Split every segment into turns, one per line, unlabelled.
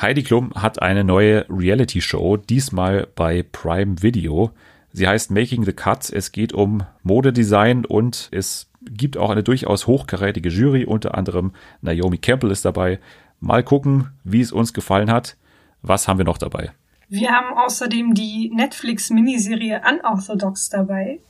Heidi Klum hat eine neue Reality-Show, diesmal bei Prime Video. Sie heißt Making the Cut. Es geht um Modedesign und es gibt auch eine durchaus hochkarätige Jury. Unter anderem Naomi Campbell ist dabei. Mal gucken, wie es uns gefallen hat. Was haben wir noch dabei?
Wir haben außerdem die Netflix-Miniserie Unorthodox dabei.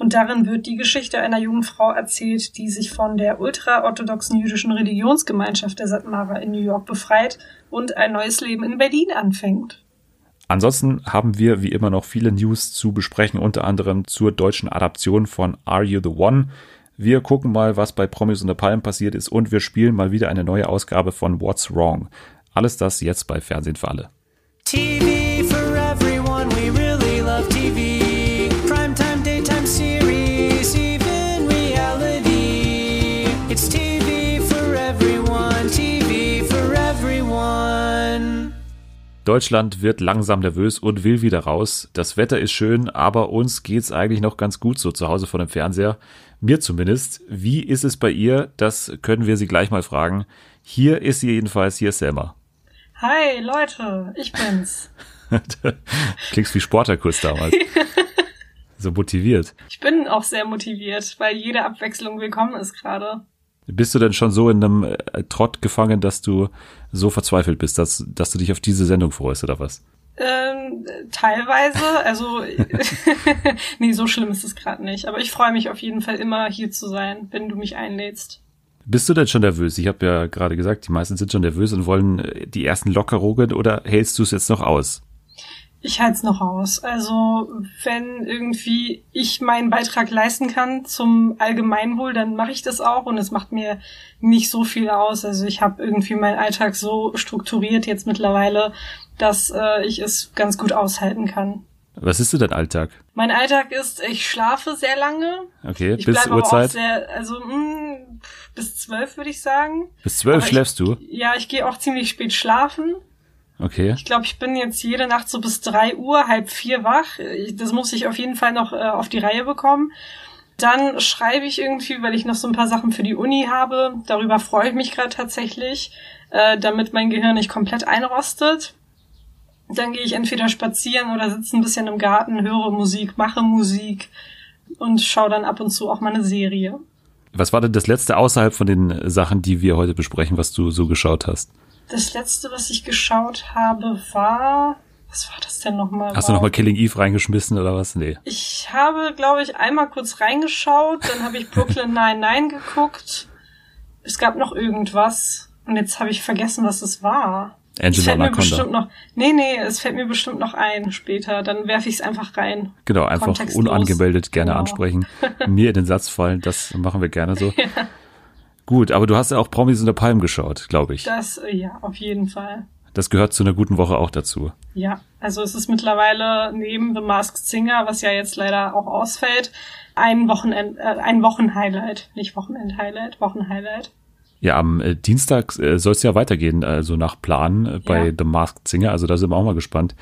Und darin wird die Geschichte einer jungen Frau erzählt, die sich von der ultraorthodoxen jüdischen Religionsgemeinschaft der Satmara in New York befreit und ein neues Leben in Berlin anfängt.
Ansonsten haben wir wie immer noch viele News zu besprechen, unter anderem zur deutschen Adaption von Are You the One? Wir gucken mal, was bei Promis unter Palmen passiert ist und wir spielen mal wieder eine neue Ausgabe von What's Wrong. Alles das jetzt bei Fernsehen für alle. TV Deutschland wird langsam nervös und will wieder raus. Das Wetter ist schön, aber uns geht's eigentlich noch ganz gut so zu Hause vor dem Fernseher. Mir zumindest. Wie ist es bei ihr? Das können wir sie gleich mal fragen. Hier ist sie jedenfalls. Hier ist Selma.
Hi, Leute. Ich bin's.
Klingst wie Sporterkurs damals. so motiviert.
Ich bin auch sehr motiviert, weil jede Abwechslung willkommen ist gerade.
Bist du denn schon so in einem äh, Trott gefangen, dass du so verzweifelt bist, dass, dass du dich auf diese Sendung freust oder was?
Ähm, teilweise, also nee, so schlimm ist es gerade nicht. Aber ich freue mich auf jeden Fall immer hier zu sein, wenn du mich einlädst.
Bist du denn schon nervös? Ich habe ja gerade gesagt, die meisten sind schon nervös und wollen äh, die ersten Lockerungen oder hältst du es jetzt noch aus?
Ich halte es noch aus. Also wenn irgendwie ich meinen Beitrag leisten kann zum Allgemeinwohl, dann mache ich das auch und es macht mir nicht so viel aus. Also ich habe irgendwie meinen Alltag so strukturiert jetzt mittlerweile, dass äh, ich es ganz gut aushalten kann.
Was ist denn dein Alltag?
Mein Alltag ist, ich schlafe sehr lange.
Okay, ich bis Uhrzeit?
Sehr, also mh, hm, bis zwölf würde ich sagen.
Bis zwölf schläfst
ich,
du?
Ja, ich gehe auch ziemlich spät schlafen.
Okay.
Ich glaube, ich bin jetzt jede Nacht so bis drei Uhr, halb vier wach. Das muss ich auf jeden Fall noch äh, auf die Reihe bekommen. Dann schreibe ich irgendwie, weil ich noch so ein paar Sachen für die Uni habe. Darüber freue ich mich gerade tatsächlich, äh, damit mein Gehirn nicht komplett einrostet. Dann gehe ich entweder spazieren oder sitze ein bisschen im Garten, höre Musik, mache Musik und schaue dann ab und zu auch mal eine Serie.
Was war denn das letzte außerhalb von den Sachen, die wir heute besprechen, was du so geschaut hast?
Das letzte, was ich geschaut habe, war. Was war das denn nochmal?
Hast du nochmal Killing Eve reingeschmissen oder was? Nee.
Ich habe, glaube ich, einmal kurz reingeschaut, dann habe ich Brooklyn 99 geguckt. Es gab noch irgendwas. Und jetzt habe ich vergessen, was es war.
Angela
fällt
Anaconda.
Mir bestimmt noch, nee, nee, es fällt mir bestimmt noch ein später. Dann werfe ich es einfach rein.
Genau, einfach unangemeldet gerne genau. ansprechen. Mir in den Satz fallen, das machen wir gerne so. ja. Gut, aber du hast ja auch Promis unter Palm geschaut, glaube ich.
Das, äh, ja, auf jeden Fall.
Das gehört zu einer guten Woche auch dazu.
Ja, also es ist mittlerweile neben The Masked Singer, was ja jetzt leider auch ausfällt, ein Wochenend, äh, ein Wochenhighlight, nicht Wochenend-Highlight, Wochenhighlight.
Ja, am äh, Dienstag äh, soll es ja weitergehen, also nach Plan äh, bei ja. The Masked Singer. Also da sind wir auch mal gespannt.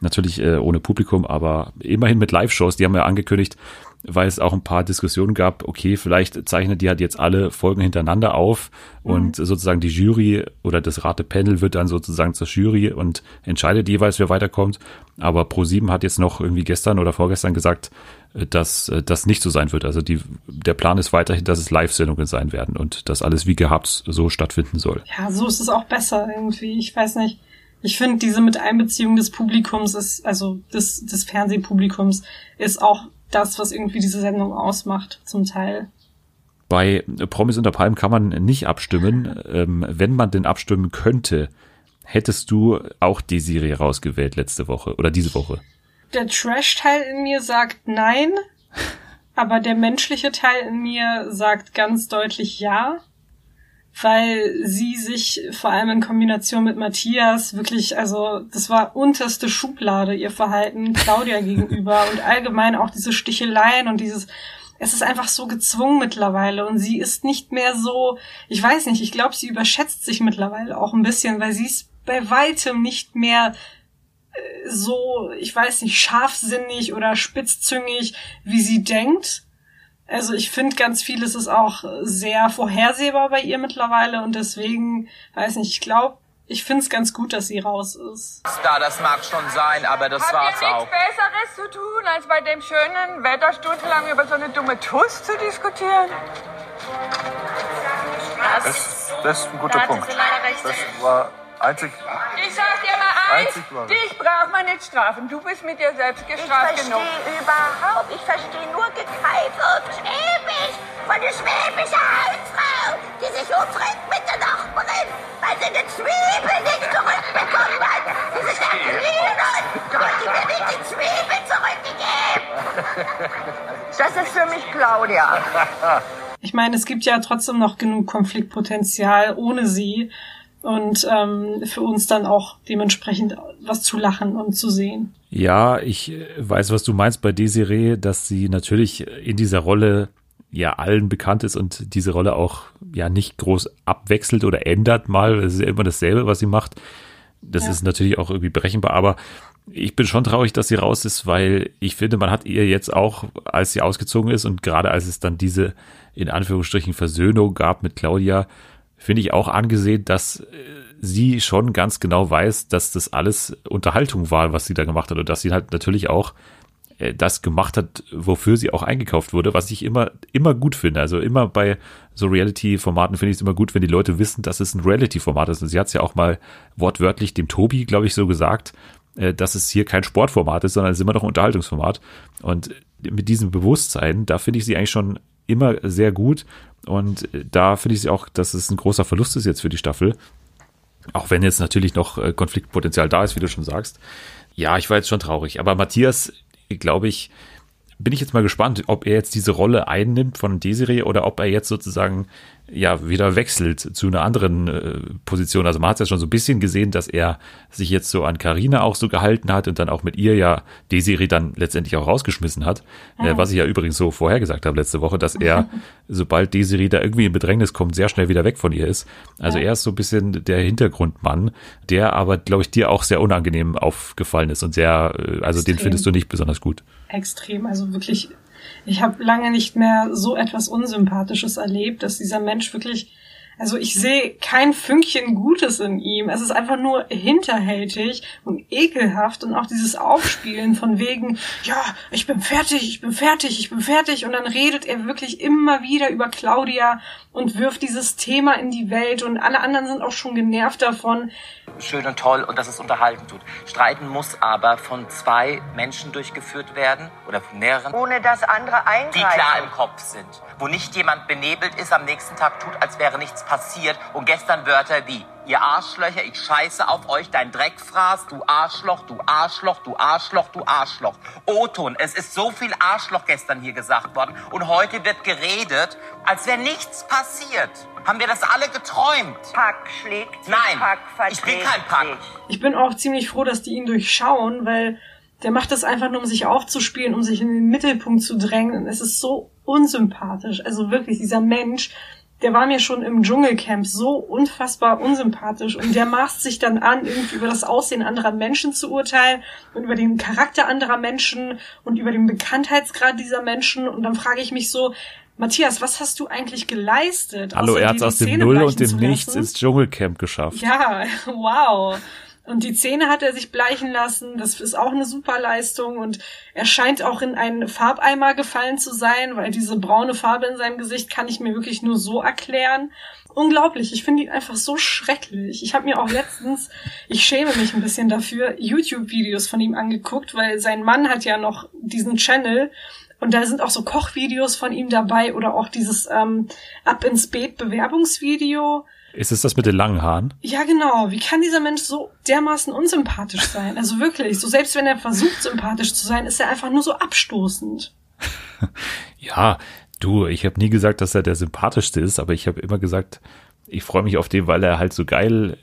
Natürlich äh, ohne Publikum, aber immerhin mit Live-Shows. Die haben ja angekündigt, weil es auch ein paar Diskussionen gab, okay, vielleicht zeichnet die halt jetzt alle Folgen hintereinander auf mhm. und sozusagen die Jury oder das Ratepanel wird dann sozusagen zur Jury und entscheidet jeweils, wer weiterkommt. Aber Pro7 hat jetzt noch irgendwie gestern oder vorgestern gesagt, dass das nicht so sein wird. Also die, der Plan ist weiterhin, dass es Live-Sendungen sein werden und dass alles wie gehabt so stattfinden soll.
Ja, so ist es auch besser irgendwie. Ich weiß nicht. Ich finde, diese Miteinbeziehung des Publikums ist, also des, des Fernsehpublikums, ist auch das, was irgendwie diese Sendung ausmacht, zum Teil.
Bei Promis unter Palmen kann man nicht abstimmen. Ähm, wenn man denn abstimmen könnte, hättest du auch die Serie rausgewählt letzte Woche oder diese Woche?
Der Trash-Teil in mir sagt nein, aber der menschliche Teil in mir sagt ganz deutlich ja weil sie sich vor allem in Kombination mit Matthias wirklich, also das war unterste Schublade ihr Verhalten Claudia gegenüber und allgemein auch diese Sticheleien und dieses, es ist einfach so gezwungen mittlerweile und sie ist nicht mehr so, ich weiß nicht, ich glaube, sie überschätzt sich mittlerweile auch ein bisschen, weil sie ist bei weitem nicht mehr äh, so, ich weiß nicht, scharfsinnig oder spitzzüngig, wie sie denkt also ich finde ganz vieles ist auch sehr vorhersehbar bei ihr mittlerweile und deswegen, weiß nicht, ich glaube, ich finde es ganz gut, dass sie raus ist.
Da, das mag schon sein, aber das
Habt
war's
ihr
auch.
nichts Besseres zu tun, als bei dem schönen Wetter stundenlang über so eine dumme Tuss zu diskutieren?
Das, das ist ein guter
Da
Punkt. Das war einzig.
Ich sag dir
Einzig wahre.
dich braucht man nicht strafen. Du bist mit dir selbst
Ich
gestraft
verstehe
genug.
überhaupt, ich verstehe nur Gekreife und Schwäbisch von der schwäbischen Hausfrau, die sich umdreht mit der Nachbarin, weil sie eine Zwiebel nicht zurückbekommen hat. Sie ist ein Lügen. Wollt ihr mir nicht die Zwiebel zurückgegeben?
Das ist für mich Claudia.
Ich meine, es gibt ja trotzdem noch genug Konfliktpotenzial ohne sie und ähm, für uns dann auch dementsprechend was zu lachen und zu sehen.
Ja, ich äh, weiß, was du meinst bei Desiree, dass sie natürlich in dieser Rolle ja allen bekannt ist und diese Rolle auch ja nicht groß abwechselt oder ändert mal. Es ist ja immer dasselbe, was sie macht. Das
Ja.
ist natürlich auch irgendwie berechenbar, aber ich bin schon traurig, dass sie raus ist, weil ich finde, man hat ihr jetzt auch, als sie ausgezogen ist und gerade als es dann diese in Anführungsstrichen Versöhnung gab mit Claudia, finde ich auch angesehen, dass äh, sie schon ganz genau weiß, dass das alles Unterhaltung war, was sie da gemacht hat und dass sie halt natürlich auch äh, das gemacht hat, wofür sie auch eingekauft wurde, was ich immer, immer gut finde. Also immer bei so Reality-Formaten finde ich es immer gut, wenn die Leute wissen, dass es ein Reality-Format ist. Und sie hat es ja auch mal wortwörtlich dem Tobi, glaube ich, so gesagt, äh, dass es hier kein Sportformat ist, sondern es ist immer noch ein Unterhaltungsformat. Und mit diesem Bewusstsein, da finde ich sie eigentlich schon immer sehr gut. Und äh, da finde ich auch, dass es ein großer Verlust ist jetzt für die Staffel. Auch wenn jetzt natürlich noch äh, Konfliktpotenzial da ist, wie du schon sagst. Ja, ich war jetzt schon traurig. Aber Matthias, glaube ich, bin ich jetzt mal gespannt, ob er jetzt diese Rolle einnimmt von Desiree oder ob er jetzt sozusagen ja wieder wechselt zu einer anderen äh, Position. Also man hat es ja schon so ein bisschen gesehen, dass er sich jetzt so an Karina auch so gehalten hat und dann auch mit ihr ja Desiree dann letztendlich auch rausgeschmissen hat. Äh, was ich ja übrigens so vorhergesagt habe letzte Woche, dass er, sobald Desiree da irgendwie in Bedrängnis kommt, sehr schnell wieder weg von ihr ist. Also er ist so ein bisschen der Hintergrundmann, der aber, glaube ich, dir auch sehr unangenehm aufgefallen ist und sehr, äh, also den
Extrem.
findest du nicht besonders gut.
Extrem, also wirklich, ich habe lange nicht mehr so etwas Unsympathisches erlebt, dass dieser Mensch wirklich, also ich sehe kein Fünkchen Gutes in ihm. Es ist einfach nur hinterhältig und ekelhaft und auch dieses Aufspielen von wegen, ja, ich bin fertig, ich bin fertig, ich bin fertig und dann redet er wirklich immer wieder über Claudia und wirft dieses Thema in die Welt und alle anderen sind auch schon genervt davon.
Schön und toll und dass es unterhalten tut. Streiten muss aber von zwei Menschen durchgeführt werden oder von mehreren,
Ohne dass andere eingreifen.
die klar im Kopf sind. Wo nicht jemand benebelt ist, am nächsten Tag tut, als wäre nichts passiert und gestern Wörter wie Ihr Arschlöcher, ich scheiße auf euch, dein Dreckfraß, du Arschloch, du Arschloch, du Arschloch, du Arschloch. Oton, es ist so viel Arschloch gestern hier gesagt worden und heute wird geredet, als wäre nichts passiert. Haben wir das alle geträumt?
Pack schlägt sich,
Nein,
Pack
ich bin kein Pack.
sich.
Ich bin auch ziemlich froh, dass die ihn durchschauen, weil der macht das einfach nur, um sich aufzuspielen, um sich in den Mittelpunkt zu drängen. Und es ist so unsympathisch. Also wirklich, dieser Mensch, der war mir schon im Dschungelcamp so unfassbar unsympathisch und der maßt sich dann an, irgendwie über das Aussehen anderer Menschen zu urteilen und über den Charakter anderer Menschen und über den Bekanntheitsgrad dieser Menschen. Und dann frage ich mich so, Matthias, was hast du eigentlich geleistet?
Hallo, er hat aus dem Null und dem Nichts ins Dschungelcamp geschafft.
Ja, wow. Und die Zähne hat er sich bleichen lassen. Das ist auch eine super Leistung. Und er scheint auch in einen Farbeimer gefallen zu sein, weil diese braune Farbe in seinem Gesicht kann ich mir wirklich nur so erklären. Unglaublich. Ich finde ihn einfach so schrecklich. Ich habe mir auch letztens, ich schäme mich ein bisschen dafür, YouTube-Videos von ihm angeguckt, weil sein Mann hat ja noch diesen Channel. Und da sind auch so Kochvideos von ihm dabei oder auch dieses ähm, Ab ins Beet Bewerbungsvideo.
Ist es das mit den langen Haaren?
Ja, genau. Wie kann dieser Mensch so dermaßen unsympathisch sein? Also wirklich, so selbst wenn er versucht, sympathisch zu sein, ist er einfach nur so abstoßend.
Ja, du, ich habe nie gesagt, dass er der sympathischste ist, aber ich habe immer gesagt, ich freue mich auf den, weil er halt so geil,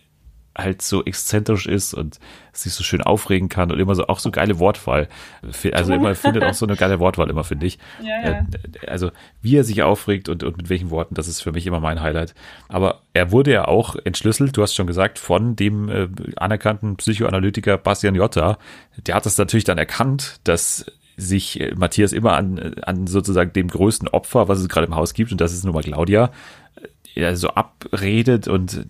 halt so exzentrisch ist und sich so schön aufregen kann und immer so auch so geile Wortwahl. Also immer findet auch so eine geile Wortwahl immer, finde ich.
Ja, ja.
Äh, Also wie er sich aufregt und, und mit welchen Worten, das ist für mich immer mein Highlight. Aber er wurde ja auch entschlüsselt, du hast schon gesagt, von dem äh, anerkannten Psychoanalytiker Bastian Jotta. Der hat das natürlich dann erkannt, dass sich äh, Matthias immer an, an sozusagen dem größten Opfer, was es gerade im Haus gibt, und das ist nun mal Claudia, ja, so abredet und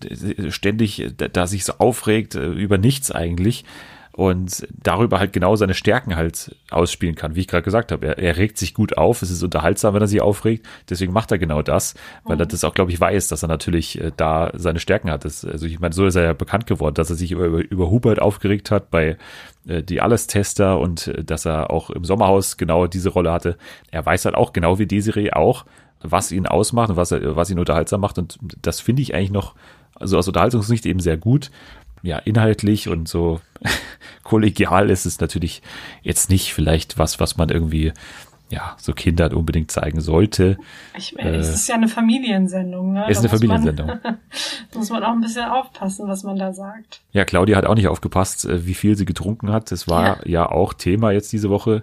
ständig da sich so aufregt äh, über nichts eigentlich und darüber halt genau seine Stärken halt ausspielen kann, wie ich gerade gesagt habe. Er, er regt sich gut auf, es ist unterhaltsam, wenn er sich aufregt, deswegen macht er genau das, weil er mhm. das auch, glaube ich, weiß, dass er natürlich äh, da seine Stärken hat. Das, also ich meine, so ist er ja bekannt geworden, dass er sich über, über Hubert aufgeregt hat bei die Alles-Tester und äh, dass er auch im Sommerhaus genau diese Rolle hatte. Er weiß halt auch, genau wie Desiree auch, was ihn ausmacht und was, was ihn unterhaltsam macht und das finde ich eigentlich noch also aus Unterhaltungssicht eben sehr gut ja, inhaltlich und so kollegial ist es natürlich jetzt nicht vielleicht was, was man irgendwie ja, so Kindern unbedingt zeigen sollte.
Ich meine, äh, es ist ja eine Familiensendung, ne?
Es ist eine Familiensendung.
Man, muss man auch ein bisschen aufpassen, was man da sagt.
Ja, Claudia hat auch nicht aufgepasst, äh, wie viel sie getrunken hat. Das war ja, ja auch Thema jetzt diese Woche.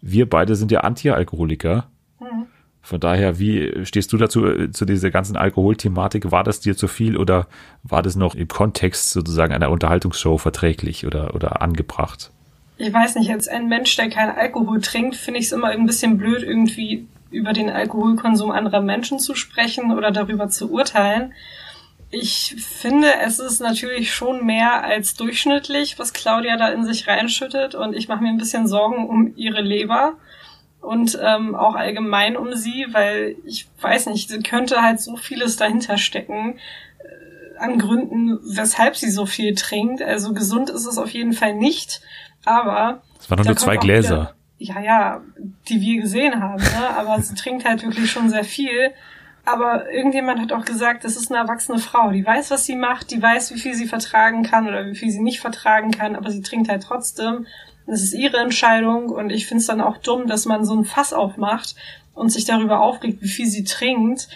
Wir beide sind ja Anti-Alkoholiker. Mhm. Von daher, wie stehst du dazu, äh, zu dieser ganzen Alkoholthematik? War das dir zu viel oder war das noch im Kontext sozusagen einer Unterhaltungsshow verträglich oder, oder angebracht?
Ich weiß nicht, als ein Mensch, der keinen Alkohol trinkt, finde ich es immer ein bisschen blöd, irgendwie über den Alkoholkonsum anderer Menschen zu sprechen oder darüber zu urteilen. Ich finde, es ist natürlich schon mehr als durchschnittlich, was Claudia da in sich reinschüttet und ich mache mir ein bisschen Sorgen um ihre Leber und ähm, auch allgemein um sie, weil ich weiß nicht, sie könnte halt so vieles dahinter stecken äh, an Gründen, weshalb sie so viel trinkt. Also gesund ist es auf jeden Fall nicht, aber
es waren nur zwei Gläser.
Wieder, ja, ja, die wir gesehen haben, ne? aber sie trinkt halt wirklich schon sehr viel. Aber irgendjemand hat auch gesagt, das ist eine erwachsene Frau, die weiß, was sie macht, die weiß, wie viel sie vertragen kann oder wie viel sie nicht vertragen kann, aber sie trinkt halt trotzdem. Das ist ihre Entscheidung und ich finde es dann auch dumm, dass man so ein Fass aufmacht und sich darüber aufregt, wie viel sie trinkt.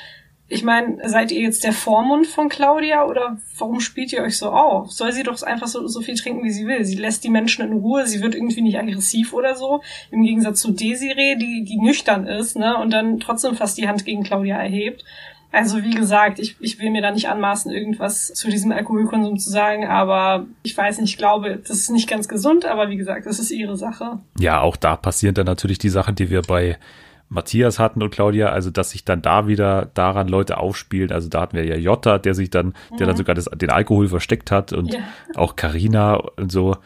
Ich meine, seid ihr jetzt der Vormund von Claudia oder warum spielt ihr euch so auf? Soll sie doch einfach so, so viel trinken, wie sie will. Sie lässt die Menschen in Ruhe, sie wird irgendwie nicht aggressiv oder so. Im Gegensatz zu Desiree, die, die nüchtern ist, ne, und dann trotzdem fast die Hand gegen Claudia erhebt. Also wie gesagt, ich, ich will mir da nicht anmaßen, irgendwas zu diesem Alkoholkonsum zu sagen, aber ich weiß nicht, ich glaube, das ist nicht ganz gesund, aber wie gesagt, das ist ihre Sache.
Ja, auch da passieren dann natürlich die Sachen, die wir bei Matthias hatten und Claudia, also dass sich dann da wieder daran Leute aufspielen. Also da hatten wir ja Jotta, der sich dann, mhm. der dann mhm. sogar das, den Alkohol versteckt hat und ja. auch Karina und so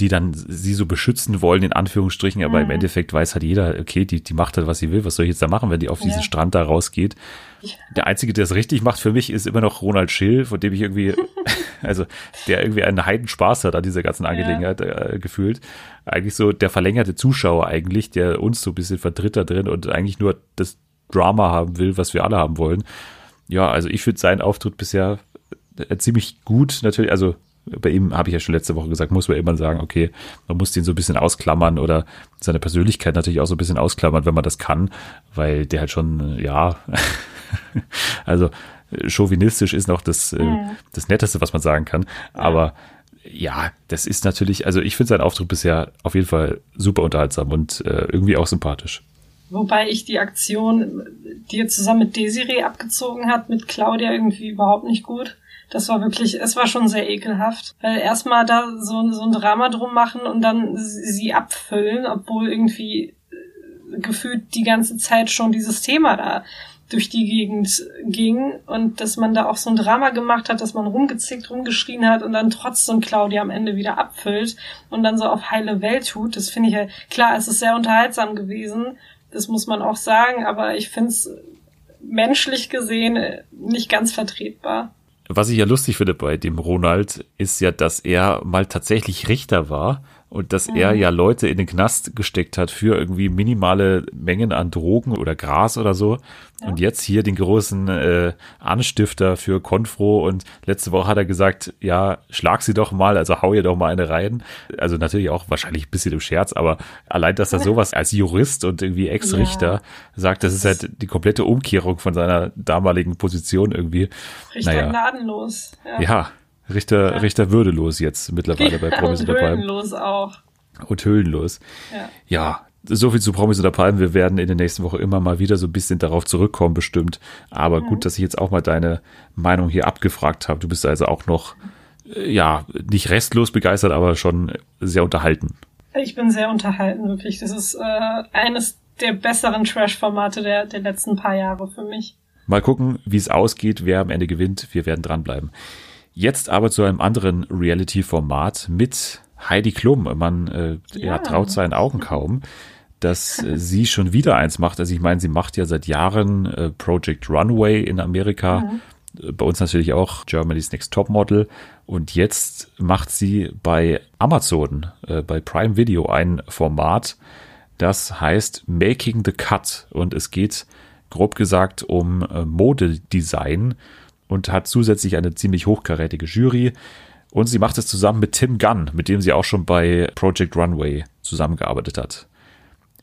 die dann sie so beschützen wollen, in Anführungsstrichen, aber mhm. im Endeffekt weiß halt jeder, okay, die, die macht halt, was sie will, was soll ich jetzt da machen, wenn die auf diesen ja. Strand da rausgeht. Ja. Der Einzige, der es richtig macht für mich, ist immer noch Ronald Schill, von dem ich irgendwie, also der irgendwie einen Heidenspaß hat an dieser ganzen Angelegenheit ja. äh, gefühlt. Eigentlich so der verlängerte Zuschauer eigentlich, der uns so ein bisschen vertritt da drin und eigentlich nur das Drama haben will, was wir alle haben wollen. Ja, also ich finde seinen Auftritt bisher äh, ziemlich gut, natürlich, also bei ihm habe ich ja schon letzte Woche gesagt, muss man immer sagen, okay, man muss den so ein bisschen ausklammern oder seine Persönlichkeit natürlich auch so ein bisschen ausklammern, wenn man das kann, weil der halt schon, ja, also chauvinistisch ist noch das, äh, das Netteste, was man sagen kann. Aber ja, das ist natürlich, also ich finde seinen Auftritt bisher auf jeden Fall super unterhaltsam und äh, irgendwie auch sympathisch.
Wobei ich die Aktion, die er zusammen mit Desiree abgezogen hat, mit Claudia irgendwie überhaupt nicht gut das war wirklich, es war schon sehr ekelhaft. Weil erstmal da so, so ein Drama drum machen und dann sie abfüllen, obwohl irgendwie äh, gefühlt die ganze Zeit schon dieses Thema da durch die Gegend ging und dass man da auch so ein Drama gemacht hat, dass man rumgezickt, rumgeschrien hat und dann trotzdem Claudia am Ende wieder abfüllt und dann so auf heile Welt tut. Das finde ich ja, klar, es ist sehr unterhaltsam gewesen, das muss man auch sagen, aber ich finde es menschlich gesehen nicht ganz vertretbar.
Was ich ja lustig finde bei dem Ronald, ist ja, dass er mal tatsächlich Richter war und dass mhm. er ja Leute in den Knast gesteckt hat für irgendwie minimale Mengen an Drogen oder Gras oder so. Ja. Und jetzt hier den großen äh, Anstifter für Konfro und letzte Woche hat er gesagt, ja, schlag sie doch mal, also hau ihr doch mal eine rein. Also natürlich auch wahrscheinlich ein bisschen im Scherz, aber allein, dass er sowas als Jurist und irgendwie Ex-Richter ja. sagt, das ist halt die komplette Umkehrung von seiner damaligen Position irgendwie.
Richter naja. gnadenlos.
ja. ja. Richter, ja. Richter würdelos jetzt mittlerweile bei Promis
und Palmen. Höhlenlos auch.
Und höhlenlos. Ja. ja, so viel zu Promis oder Palmen. Wir werden in der nächsten Woche immer mal wieder so ein bisschen darauf zurückkommen, bestimmt. Aber mhm. gut, dass ich jetzt auch mal deine Meinung hier abgefragt habe. Du bist also auch noch, äh, ja, nicht restlos begeistert, aber schon sehr unterhalten.
Ich bin sehr unterhalten, wirklich. Das ist äh, eines der besseren Trash-Formate der, der letzten paar Jahre für mich.
Mal gucken, wie es ausgeht, wer am Ende gewinnt. Wir werden dranbleiben. Jetzt aber zu einem anderen Reality-Format mit Heidi Klum. Man äh, ja. ja, traut seinen Augen kaum, dass äh, sie schon wieder eins macht. Also ich meine, sie macht ja seit Jahren äh, Project Runway in Amerika. Mhm. Bei uns natürlich auch Germany's Next Top Model. Und jetzt macht sie bei Amazon, äh, bei Prime Video ein Format, das heißt Making the Cut. Und es geht grob gesagt um äh, Modedesign und hat zusätzlich eine ziemlich hochkarätige Jury. Und sie macht es zusammen mit Tim Gunn, mit dem sie auch schon bei Project Runway zusammengearbeitet hat.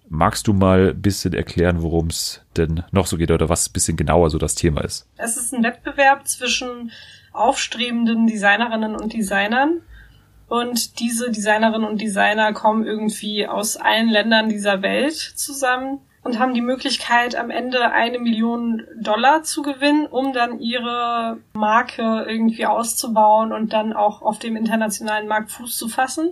Magst du mal ein bisschen erklären, worum es denn noch so geht oder was ein bisschen genauer so das Thema ist?
Es ist ein Wettbewerb zwischen aufstrebenden Designerinnen und Designern. Und diese Designerinnen und Designer kommen irgendwie aus allen Ländern dieser Welt zusammen und haben die Möglichkeit, am Ende eine Million Dollar zu gewinnen, um dann ihre Marke irgendwie auszubauen und dann auch auf dem internationalen Markt Fuß zu fassen.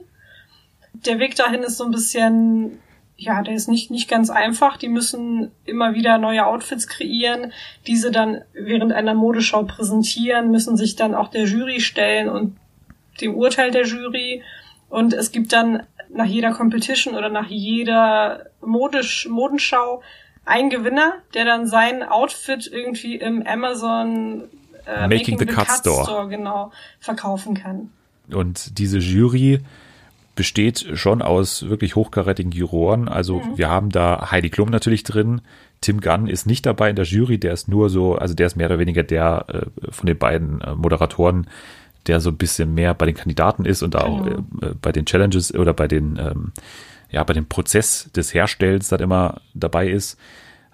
Der Weg dahin ist so ein bisschen, ja, der ist nicht, nicht ganz einfach. Die müssen immer wieder neue Outfits kreieren, diese dann während einer Modeschau präsentieren, müssen sich dann auch der Jury stellen und dem Urteil der Jury. Und es gibt dann nach jeder Competition oder nach jeder Modisch, Modenschau ein Gewinner, der dann sein Outfit irgendwie im Amazon
äh, Making, Making the, the, Cut, Cut Store.
Store genau verkaufen kann.
Und diese Jury besteht schon aus wirklich hochkarätigen Juroren. Also mhm. wir haben da Heidi Klum natürlich drin. Tim Gunn ist nicht dabei in der Jury, der ist nur so, also der ist mehr oder weniger der äh, von den beiden äh, Moderatoren, der so ein bisschen mehr bei den Kandidaten ist und auch genau. äh, bei den Challenges oder bei den, ähm, ja, bei dem Prozess des Herstellens dann immer dabei ist.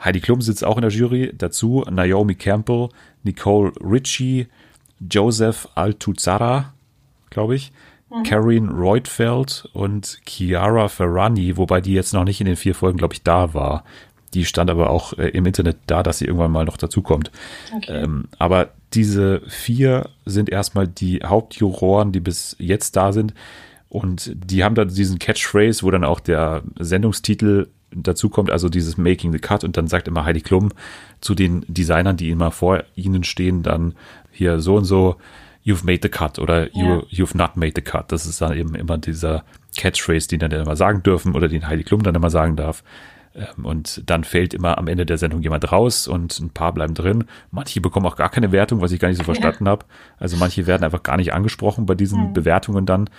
Heidi Klum sitzt auch in der Jury. Dazu Naomi Campbell, Nicole Ritchie, Joseph Altuzara, glaube ich, mhm. Karine Reutfeld und Chiara Ferrani, wobei die jetzt noch nicht in den vier Folgen, glaube ich, da war. Die stand aber auch äh, im Internet da, dass sie irgendwann mal noch dazukommt. Okay. Ähm, aber diese vier sind erstmal die Hauptjuroren, die bis jetzt da sind. Und die haben dann diesen Catchphrase, wo dann auch der Sendungstitel dazu kommt, also dieses Making the Cut. Und dann sagt immer Heidi Klum zu den Designern, die immer vor ihnen stehen, dann hier so und so, you've made the cut oder you, you've not made the cut. Das ist dann eben immer dieser Catchphrase, den dann immer sagen dürfen oder den Heidi Klum dann immer sagen darf. Ähm, und dann fällt immer am Ende der Sendung jemand raus und ein paar bleiben drin. Manche bekommen auch gar keine Wertung, was ich gar nicht so verstanden ja. habe. Also manche werden einfach gar nicht angesprochen bei diesen mhm. Bewertungen dann.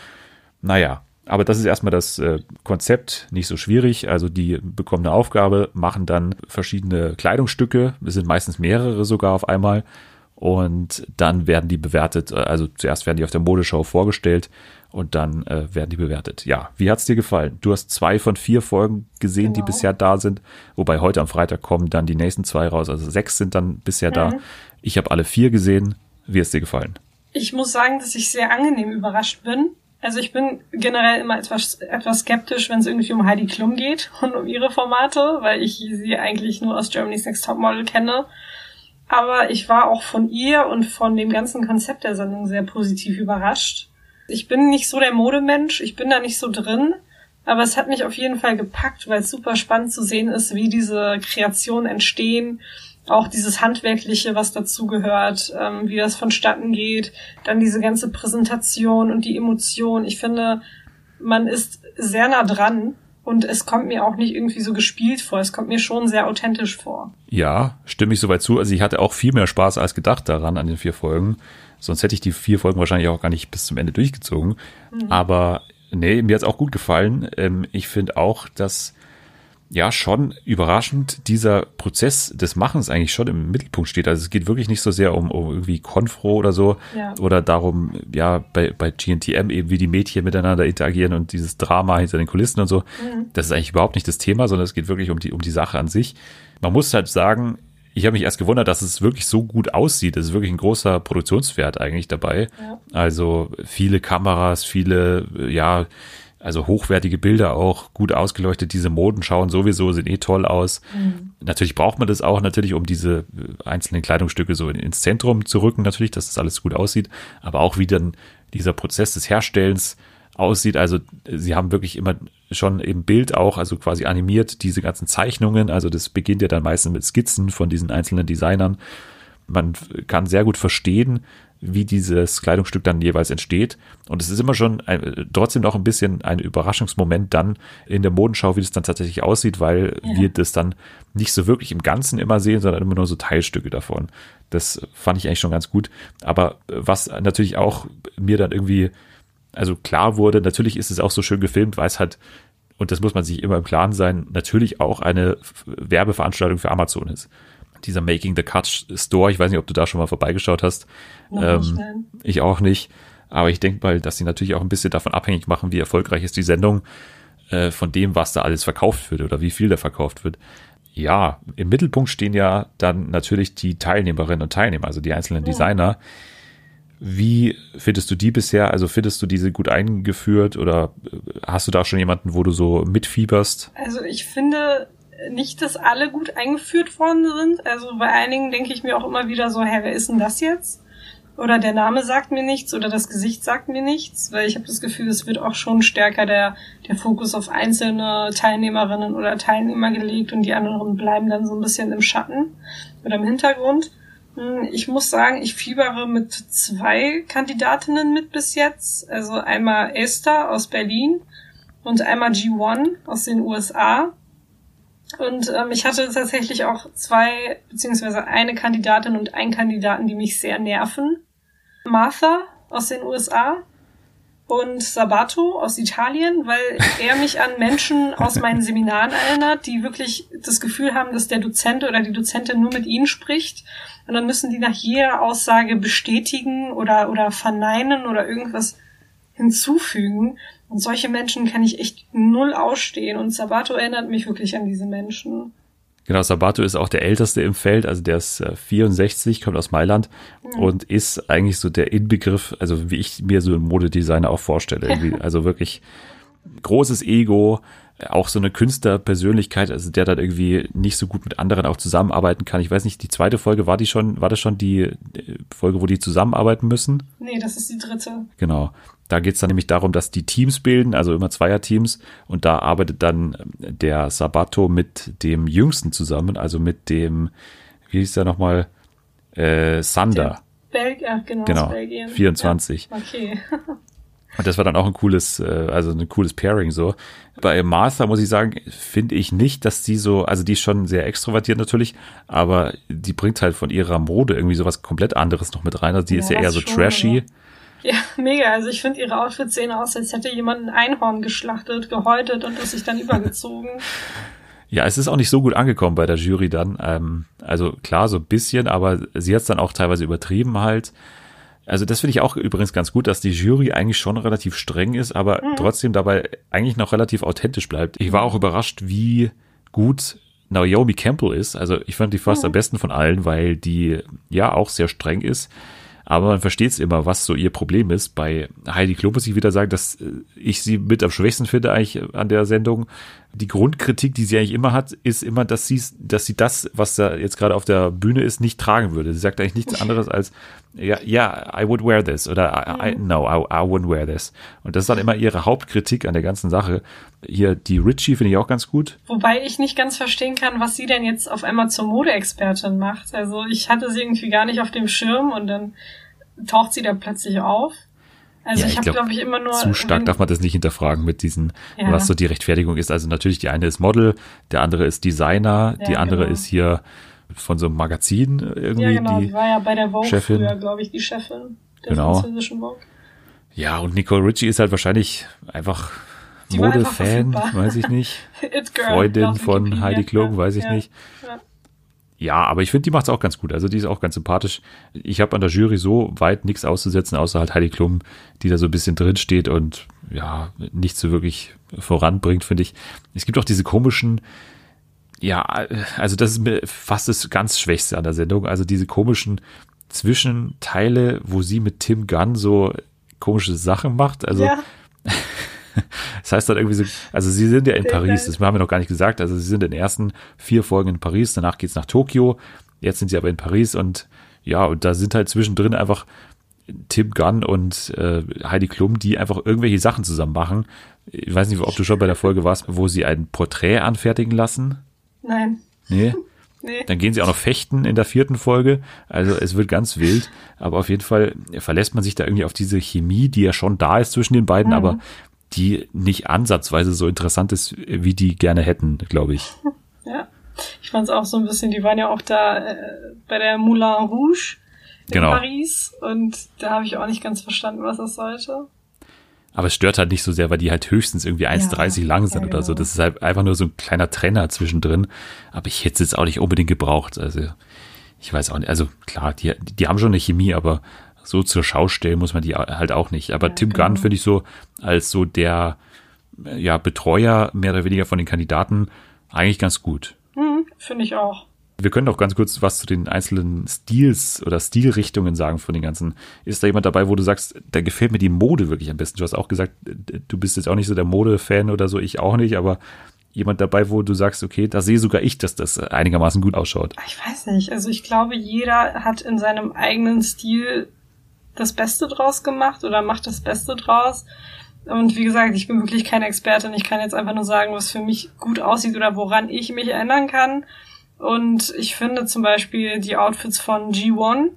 Naja, aber das ist erstmal das äh, Konzept, nicht so schwierig. Also die bekommen eine Aufgabe, machen dann verschiedene Kleidungsstücke, es sind meistens mehrere sogar auf einmal. Und dann werden die bewertet, also zuerst werden die auf der Modeschau vorgestellt und dann äh, werden die bewertet. Ja, wie hat's dir gefallen? Du hast zwei von vier Folgen gesehen, genau. die bisher da sind, wobei heute am Freitag kommen dann die nächsten zwei raus, also sechs sind dann bisher mhm. da. Ich habe alle vier gesehen. Wie hat's dir gefallen?
Ich muss sagen, dass ich sehr angenehm überrascht bin. Also ich bin generell immer etwas, etwas skeptisch, wenn es irgendwie um Heidi Klum geht und um ihre Formate, weil ich sie eigentlich nur aus Germany's Next Top Model kenne. Aber ich war auch von ihr und von dem ganzen Konzept der Sendung sehr positiv überrascht. Ich bin nicht so der Modemensch, ich bin da nicht so drin, aber es hat mich auf jeden Fall gepackt, weil es super spannend zu sehen ist, wie diese Kreationen entstehen, auch dieses Handwerkliche, was dazugehört, ähm, wie das vonstatten geht, dann diese ganze Präsentation und die Emotion. Ich finde, man ist sehr nah dran und es kommt mir auch nicht irgendwie so gespielt vor. Es kommt mir schon sehr authentisch vor.
Ja, stimme ich soweit zu. Also ich hatte auch viel mehr Spaß als gedacht daran an den vier Folgen. Sonst hätte ich die vier Folgen wahrscheinlich auch gar nicht bis zum Ende durchgezogen. Mhm. Aber nee, mir hat's auch gut gefallen. Ähm, ich finde auch, dass ja schon überraschend dieser Prozess des Machens eigentlich schon im Mittelpunkt steht. Also es geht wirklich nicht so sehr um, um irgendwie Konfro oder so ja. oder darum, ja, bei, bei GNTM eben wie die Mädchen miteinander interagieren und dieses Drama hinter den Kulissen und so. Mhm. Das ist eigentlich überhaupt nicht das Thema, sondern es geht wirklich um die, um die Sache an sich. Man muss halt sagen, ich habe mich erst gewundert, dass es wirklich so gut aussieht. Es ist wirklich ein großer Produktionswert eigentlich dabei. Ja. Also viele Kameras, viele, ja, also hochwertige Bilder auch, gut ausgeleuchtet. Diese Moden schauen sowieso, sehen eh toll aus. Mhm. Natürlich braucht man das auch natürlich, um diese einzelnen Kleidungsstücke so ins Zentrum zu rücken, natürlich, dass das alles gut aussieht. Aber auch wie dann dieser Prozess des Herstellens aussieht. Also sie haben wirklich immer schon im Bild auch, also quasi animiert diese ganzen Zeichnungen. Also das beginnt ja dann meistens mit Skizzen von diesen einzelnen Designern. Man kann sehr gut verstehen, wie dieses Kleidungsstück dann jeweils entsteht. Und es ist immer schon ein, trotzdem noch ein bisschen ein Überraschungsmoment dann in der Modenschau, wie das dann tatsächlich aussieht, weil ja. wir das dann nicht so wirklich im Ganzen immer sehen, sondern immer nur so Teilstücke davon. Das fand ich eigentlich schon ganz gut. Aber was natürlich auch mir dann irgendwie, also klar wurde, natürlich ist es auch so schön gefilmt, weil es halt und das muss man sich immer im Klaren sein, natürlich auch eine Werbeveranstaltung für Amazon ist dieser Making the Cut Store. Ich weiß nicht, ob du da schon mal vorbeigeschaut hast. Ähm, ich auch nicht. Aber ich denke mal, dass sie natürlich auch ein bisschen davon abhängig machen, wie erfolgreich ist die Sendung, äh, von dem, was da alles verkauft wird oder wie viel da verkauft wird. Ja, im Mittelpunkt stehen ja dann natürlich die Teilnehmerinnen und Teilnehmer, also die einzelnen ja. Wie findest du die bisher? Also findest du diese gut eingeführt oder äh, hast du da schon jemanden, wo du so mitfieberst?
Also ich finde, nicht, dass alle gut eingeführt worden sind. Also bei einigen denke ich mir auch immer wieder so, hä, wer ist denn das jetzt? Oder der Name sagt mir nichts oder das Gesicht sagt mir nichts, weil ich habe das Gefühl, es wird auch schon stärker der, der Fokus auf einzelne Teilnehmerinnen oder Teilnehmer gelegt und die anderen bleiben dann so ein bisschen im Schatten oder im Hintergrund. Hm, ich muss sagen, ich fiebere mit zwei Kandidatinnen mit bis jetzt. Also einmal Esther aus Berlin und einmal G1 aus den USA. Und ähm, ich hatte tatsächlich auch zwei, beziehungsweise eine Kandidatin und einen Kandidaten, die mich sehr nerven. Martha aus den USA und Sabato aus Italien, weil er mich an Menschen aus meinen Seminaren erinnert, die wirklich das Gefühl haben, dass der Dozent oder die Dozentin nur mit ihnen spricht. Und dann müssen die nach jeder Aussage bestätigen oder, oder verneinen oder irgendwas hinzufügen. Und solche Menschen kann ich echt null ausstehen. Und Sabato erinnert mich wirklich an diese Menschen.
Genau, Sabato ist auch der älteste im Feld, also der ist 64, äh, kommt aus Mailand mhm. und ist eigentlich so der Inbegriff, also wie ich mir so einen Modedesigner auch vorstelle. also wirklich großes Ego, auch so eine Künstlerpersönlichkeit, also der dann irgendwie nicht so gut mit anderen auch zusammenarbeiten kann. Ich weiß nicht, die zweite Folge war die schon, war das schon die äh, Folge, wo die zusammenarbeiten müssen?
Nee, das ist die dritte.
Genau. Da geht es dann nämlich darum, dass die Teams bilden, also immer Zweierteams, und da arbeitet dann der Sabato mit dem Jüngsten zusammen, also mit dem, wie hieß der nochmal, äh, Sander.
Belgier, genau,
genau 24.
Ja, okay.
Und das war dann auch ein cooles, äh, also ein cooles Pairing so. Bei Martha muss ich sagen, finde ich nicht, dass die so, also die ist schon sehr extrovertiert natürlich, aber die bringt halt von ihrer Mode irgendwie sowas komplett anderes noch mit rein. Also die ja, ist ja eher so schon, trashy. Oder?
Ja, mega. Also ich finde ihre Outfits sehen aus, als hätte jemand ein Einhorn geschlachtet, gehäutet und es sich dann übergezogen.
Ja, es ist auch nicht so gut angekommen bei der Jury dann. Ähm, also klar, so ein bisschen, aber sie hat es dann auch teilweise übertrieben halt. Also das finde ich auch übrigens ganz gut, dass die Jury eigentlich schon relativ streng ist, aber mhm. trotzdem dabei eigentlich noch relativ authentisch bleibt. Ich war auch überrascht, wie gut Naomi Campbell ist. Also ich fand die fast mhm. am besten von allen, weil die ja auch sehr streng ist. Aber man versteht es immer, was so ihr Problem ist. Bei Heidi Klum muss ich wieder sagen, dass äh, ich sie mit am schwächsten finde eigentlich an der Sendung. Die Grundkritik, die sie eigentlich immer hat, ist immer, dass sie, dass sie das, was da jetzt gerade auf der Bühne ist, nicht tragen würde. Sie sagt eigentlich nichts anderes als, ja, ja, I would wear this oder I, I, no, I, I wouldn't wear this. Und das ist dann immer ihre Hauptkritik an der ganzen Sache. Hier, die Richie finde ich auch ganz gut.
Wobei ich nicht ganz verstehen kann, was sie denn jetzt auf einmal zur Modeexpertin macht. Also ich hatte sie irgendwie gar nicht auf dem Schirm und dann taucht sie da plötzlich auf. Also ja, ich, ich habe, glaube ich, immer nur.
Zu stark darf man das nicht hinterfragen mit diesen, ja. was so die Rechtfertigung ist. Also natürlich, die eine ist Model, der andere ist Designer, ja, die andere genau. ist hier von so einem Magazin irgendwie. Ja,
genau,
die
war ja bei der Vogue Chefin. früher, glaube ich, die Chefin der genau. französischen Vogue.
Ja, und Nicole Ritchie ist halt wahrscheinlich einfach Modefan, weiß ich nicht. Freundin von Heidi Klum, weiß ich nicht. Ja. Aber ich finde, die macht es auch ganz gut. Also die ist auch ganz sympathisch. Ich habe an der Jury so weit nichts auszusetzen, außer halt Heidi Klum, die da so ein bisschen drin steht und ja, nicht so wirklich voranbringt, finde ich. Es gibt auch diese komischen, ja, also das ist mir fast das ganz Schwächste an der Sendung. Also diese komischen Zwischenteile, wo sie mit Tim Gunn so komische Sachen macht. Also ja. Das heißt dann irgendwie so, also sie sind ja in Paris, das haben wir noch gar nicht gesagt. Also sie sind in den ersten vier Folgen in Paris, danach geht's nach Tokio. Jetzt sind sie aber in Paris und ja, und da sind halt zwischendrin einfach Tim Gunn und äh, Heidi Klum, die einfach irgendwelche Sachen zusammen machen. Ich weiß nicht, ob du schon bei der Folge warst, wo sie ein Porträt anfertigen lassen.
Nein.
Nee.
Nee.
Dann gehen sie auch noch fechten in der vierten Folge. Also es wird ganz wild. Aber auf jeden Fall verlässt man sich da irgendwie auf diese Chemie, die ja schon da ist zwischen den beiden, aber die nicht ansatzweise so interessant ist, wie die gerne hätten, glaube ich.
Ja. Ich fand es auch so ein bisschen, die waren ja auch da äh, bei der Moulin Rouge in
Genau.
Paris und da habe ich auch nicht ganz verstanden, was das sollte.
Aber es stört halt nicht so sehr, weil die halt höchstens irgendwie 1,30 lang sind
ja,
oder so.
genau.
Das ist halt einfach nur so ein kleiner Trenner zwischendrin. Aber ich hätte es jetzt auch nicht unbedingt gebraucht. Also ich weiß auch nicht. Also klar, die, die haben schon eine Chemie, aber so zur Schau stellen muss man die halt auch nicht. Aber Tim
genau.
Gunn finde ich so als so der ja, Betreuer mehr oder weniger von den Kandidaten eigentlich ganz gut.
Hm, Finde ich auch.
Wir können doch ganz kurz was zu den einzelnen Stils oder Stilrichtungen sagen von den ganzen. Ist da jemand dabei, wo du sagst, da gefällt mir die Mode wirklich am besten? Du hast auch gesagt, du bist jetzt auch nicht so der Modefan oder so, ich auch nicht, aber jemand dabei, wo du sagst, okay, da sehe sogar ich, dass das einigermaßen gut ausschaut.
Ich weiß nicht. Also ich glaube, jeder hat in seinem eigenen Stil das Beste draus gemacht oder macht das Beste draus. Und wie gesagt, ich bin wirklich keine Expertin. Ich kann jetzt einfach nur sagen, was für mich gut aussieht oder woran ich mich erinnern kann. Und ich finde zum Beispiel die Outfits von G1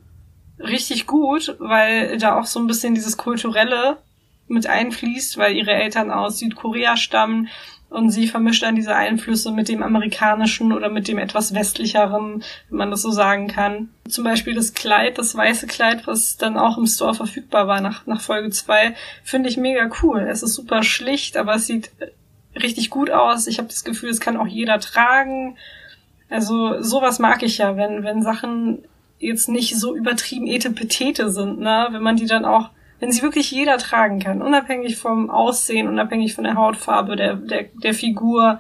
richtig gut, weil da auch so ein bisschen dieses Kulturelle mit einfließt, weil ihre Eltern aus Südkorea stammen und sie vermischt dann diese Einflüsse mit dem amerikanischen oder mit dem etwas westlicheren, wenn man das so sagen kann. Zum Beispiel das Kleid, das weiße Kleid, was dann auch im Store verfügbar war nach, nach Folge 2, finde ich mega cool. Es ist super schlicht, aber es sieht richtig gut aus. Ich habe das Gefühl, es kann auch jeder tragen. Also sowas mag ich ja, wenn, wenn Sachen jetzt nicht so übertrieben etepetete sind, ne? Wenn man die dann auch, wenn sie wirklich jeder tragen kann, unabhängig vom Aussehen, unabhängig von der Hautfarbe, der, der, der Figur.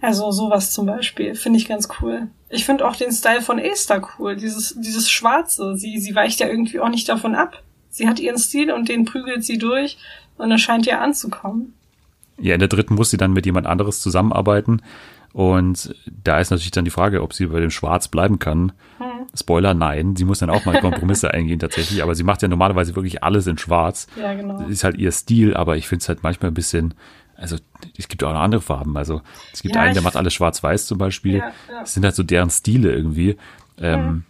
Also sowas zum Beispiel, finde ich ganz cool. Ich finde auch den Style von Esther cool, dieses, dieses Schwarze. Sie, sie weicht ja irgendwie auch nicht davon ab. Sie hat ihren Stil und den prügelt sie durch und es scheint ihr anzukommen.
Ja, in der dritten muss sie dann mit jemand anderes zusammenarbeiten. Und da ist natürlich dann die Frage, ob sie bei dem Schwarz bleiben kann. Spoiler, nein. Sie muss dann auch mal Kompromisse eingehen tatsächlich. Aber sie macht ja normalerweise wirklich alles in Schwarz.
Ja, genau.
Das ist halt ihr Stil, aber ich finde es halt manchmal ein bisschen, also es gibt auch noch andere Farben. Also es gibt
Ja,
einen, der macht alles schwarz-weiß zum Beispiel.
Ja, ja.
Das sind halt so deren Stile irgendwie. Ähm,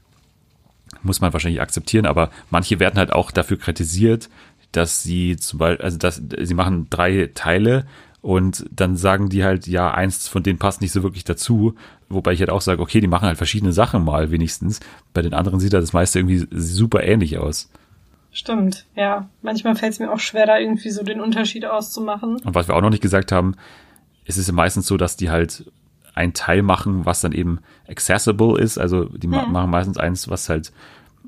Muss man wahrscheinlich akzeptieren, aber manche werden halt auch dafür kritisiert, dass sie zum Beispiel, also dass sie machen drei Teile und dann sagen die halt, ja, eins von denen passt nicht so wirklich dazu. Wobei ich halt auch sage, okay, die machen halt verschiedene Sachen mal wenigstens. Bei den anderen sieht das meiste irgendwie super ähnlich aus.
Stimmt, ja. Manchmal fällt es mir auch schwer, da irgendwie so den Unterschied auszumachen.
Und was wir auch noch nicht gesagt haben, es ist ja meistens so, dass die halt ein Teil machen, was dann eben accessible ist. Also die ma- machen meistens eins, was halt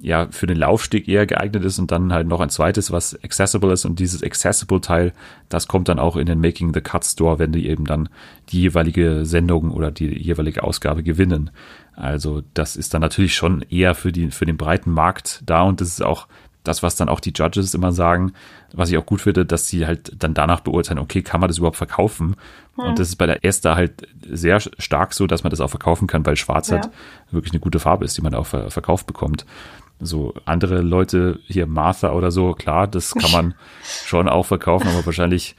ja für den Laufsteg eher geeignet ist und dann halt noch ein zweites, was accessible ist. Und dieses accessible Teil, das kommt dann auch in den Making the Cut Store, wenn die eben dann die jeweilige Sendung oder die jeweilige Ausgabe gewinnen. Also das ist dann natürlich schon eher für die für den breiten Markt da und das ist auch das, was dann auch die Judges immer sagen, was ich auch gut finde, dass sie halt dann danach beurteilen, okay, kann man das überhaupt verkaufen? Und das ist bei der Esther halt sehr stark so, dass man das auch verkaufen kann, weil Schwarz
Ja.
halt wirklich eine gute Farbe ist, die man auch ver verkauft bekommt. So andere Leute, hier Martha oder so, klar, das kann man schon auch verkaufen, aber wahrscheinlich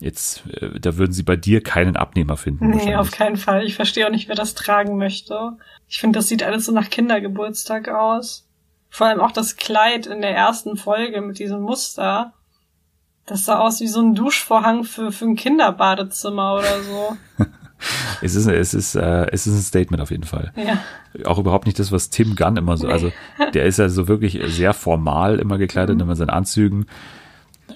jetzt, äh, da würden sie bei dir keinen Abnehmer finden.
Nee, auf keinen Fall. Ich verstehe auch nicht, wer das tragen möchte. Ich finde, das sieht alles so nach Kindergeburtstag aus. Vor allem auch das Kleid in der ersten Folge mit diesem Muster. Das sah aus wie so ein Duschvorhang für, für ein Kinderbadezimmer oder so.
Es ist, es ist, äh, es ist ein Statement auf jeden Fall.
Ja.
Auch überhaupt nicht das, was Tim Gunn immer so, also der ist ja so wirklich sehr formal immer gekleidet
Mhm.
in seinen Anzügen.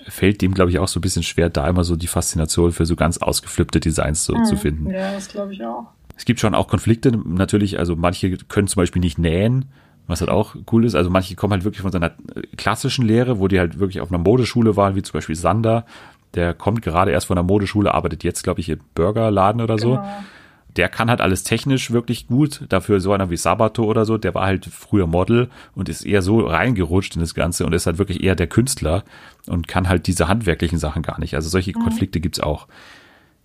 Fällt dem, glaube ich, auch so ein bisschen schwer, da immer so die Faszination für so ganz ausgeflippte Designs so, zu finden.
Mhm. Ja, das glaube ich auch.
Es gibt schon auch Konflikte, natürlich, also manche können zum Beispiel nicht nähen, was halt auch cool ist. Also manche kommen halt wirklich von seiner klassischen Lehre, wo die halt wirklich auf einer Modeschule waren, wie zum Beispiel Sander. Der kommt gerade erst von der Modeschule, arbeitet jetzt, glaube ich, im Burgerladen oder so.
Genau.
Der kann halt alles technisch wirklich gut. Dafür so einer wie Sabato oder so, der war halt früher Model und ist eher so reingerutscht in das Ganze und ist halt wirklich eher der Künstler und kann halt diese handwerklichen Sachen gar nicht. Also solche Konflikte gibt's auch.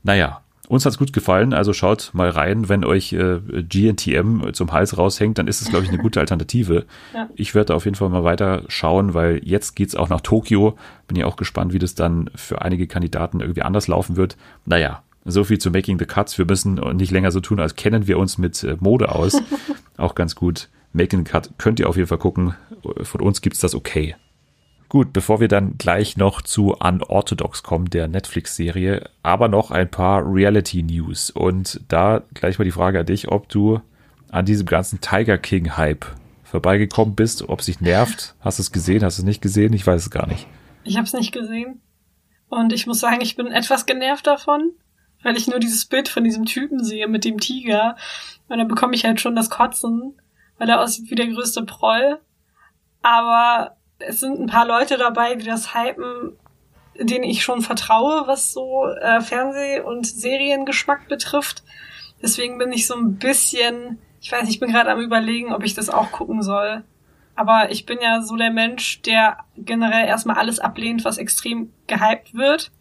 Naja, uns hat's gut gefallen, also schaut mal rein, wenn euch äh, GNTM zum Hals raushängt, dann ist es, glaube ich, eine gute Alternative.
Ja.
Ich werde auf jeden Fall mal weiter schauen, weil jetzt geht's auch nach Tokio. Bin ja auch gespannt, wie das dann für einige Kandidaten irgendwie anders laufen wird. Naja, so viel zu Making the Cuts. Wir müssen nicht länger so tun, als kennen wir uns mit äh, Mode aus. auch ganz gut. Making the Cut könnt ihr auf jeden Fall gucken. Von uns gibt's das okay. Gut, bevor wir dann gleich noch zu Unorthodox kommen, der Netflix-Serie, aber noch ein paar Reality-News. Und da gleich mal die Frage an dich, ob du an diesem ganzen Tiger King-Hype vorbeigekommen bist, ob sich nervt. Hast du es gesehen, hast du es nicht gesehen? Ich weiß es gar nicht.
Ich habe es nicht gesehen. Und ich muss sagen, ich bin etwas genervt davon, weil ich nur dieses Bild von diesem Typen sehe mit dem Tiger. Und dann bekomme ich halt schon das Kotzen, weil er aussieht wie der größte Proll. Aber es sind ein paar Leute dabei, die das hypen, denen ich schon vertraue, was so äh, Fernseh- und Seriengeschmack betrifft. Deswegen bin ich so ein bisschen, ich weiß, ich bin gerade am überlegen, ob ich das auch gucken soll. Aber ich bin ja so der Mensch, der generell erstmal alles ablehnt, was extrem gehypt wird.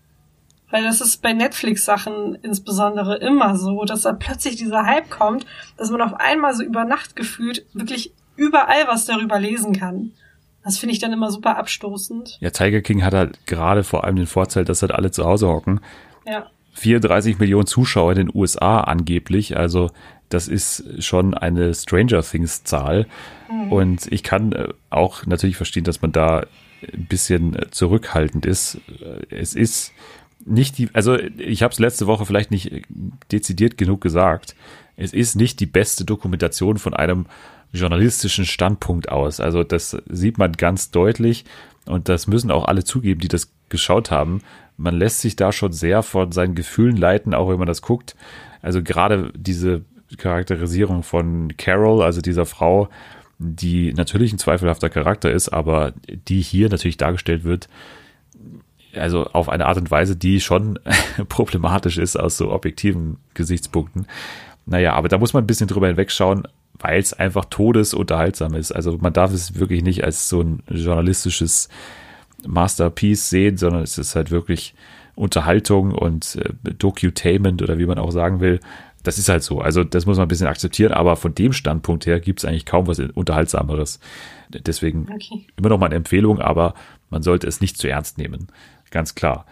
Weil das ist bei Netflix-Sachen insbesondere immer so, dass da plötzlich dieser Hype kommt, dass man auf einmal so über Nacht gefühlt wirklich überall was darüber lesen kann. Das finde ich dann immer super abstoßend.
Ja, Tiger King hat halt gerade vor allem den Vorteil, dass halt alle zu Hause hocken.
Ja.
34 Millionen Zuschauer in den USA angeblich. Also das ist schon eine Stranger Things Zahl.
Mhm.
Und ich kann äh, auch natürlich verstehen, dass man da ein bisschen äh, zurückhaltend ist. Äh, Es ist nicht die, also ich habe es letzte Woche vielleicht nicht dezidiert genug gesagt. Es ist nicht die beste Dokumentation von einem journalistischen Standpunkt aus. Also das sieht man ganz deutlich und das müssen auch alle zugeben, die das geschaut haben. Man lässt sich da schon sehr von seinen Gefühlen leiten, auch wenn man das guckt. Also gerade diese Charakterisierung von Carol, also dieser Frau, die natürlich ein zweifelhafter Charakter ist, aber die hier natürlich dargestellt wird, also auf eine Art und Weise, die schon problematisch ist aus so objektiven Gesichtspunkten. Naja, aber da muss man ein bisschen drüber hinwegschauen, weil es einfach todesunterhaltsam ist. Also man darf es wirklich nicht als so ein journalistisches Masterpiece sehen, sondern es ist halt wirklich Unterhaltung und äh, Docutainment oder wie man auch sagen will. Das ist halt so. Also das muss man ein bisschen akzeptieren, aber von dem Standpunkt her gibt es eigentlich kaum was Unterhaltsameres. Deswegen
Okay.
immer noch mal eine Empfehlung, aber man sollte es nicht zu ernst nehmen. Ganz klar.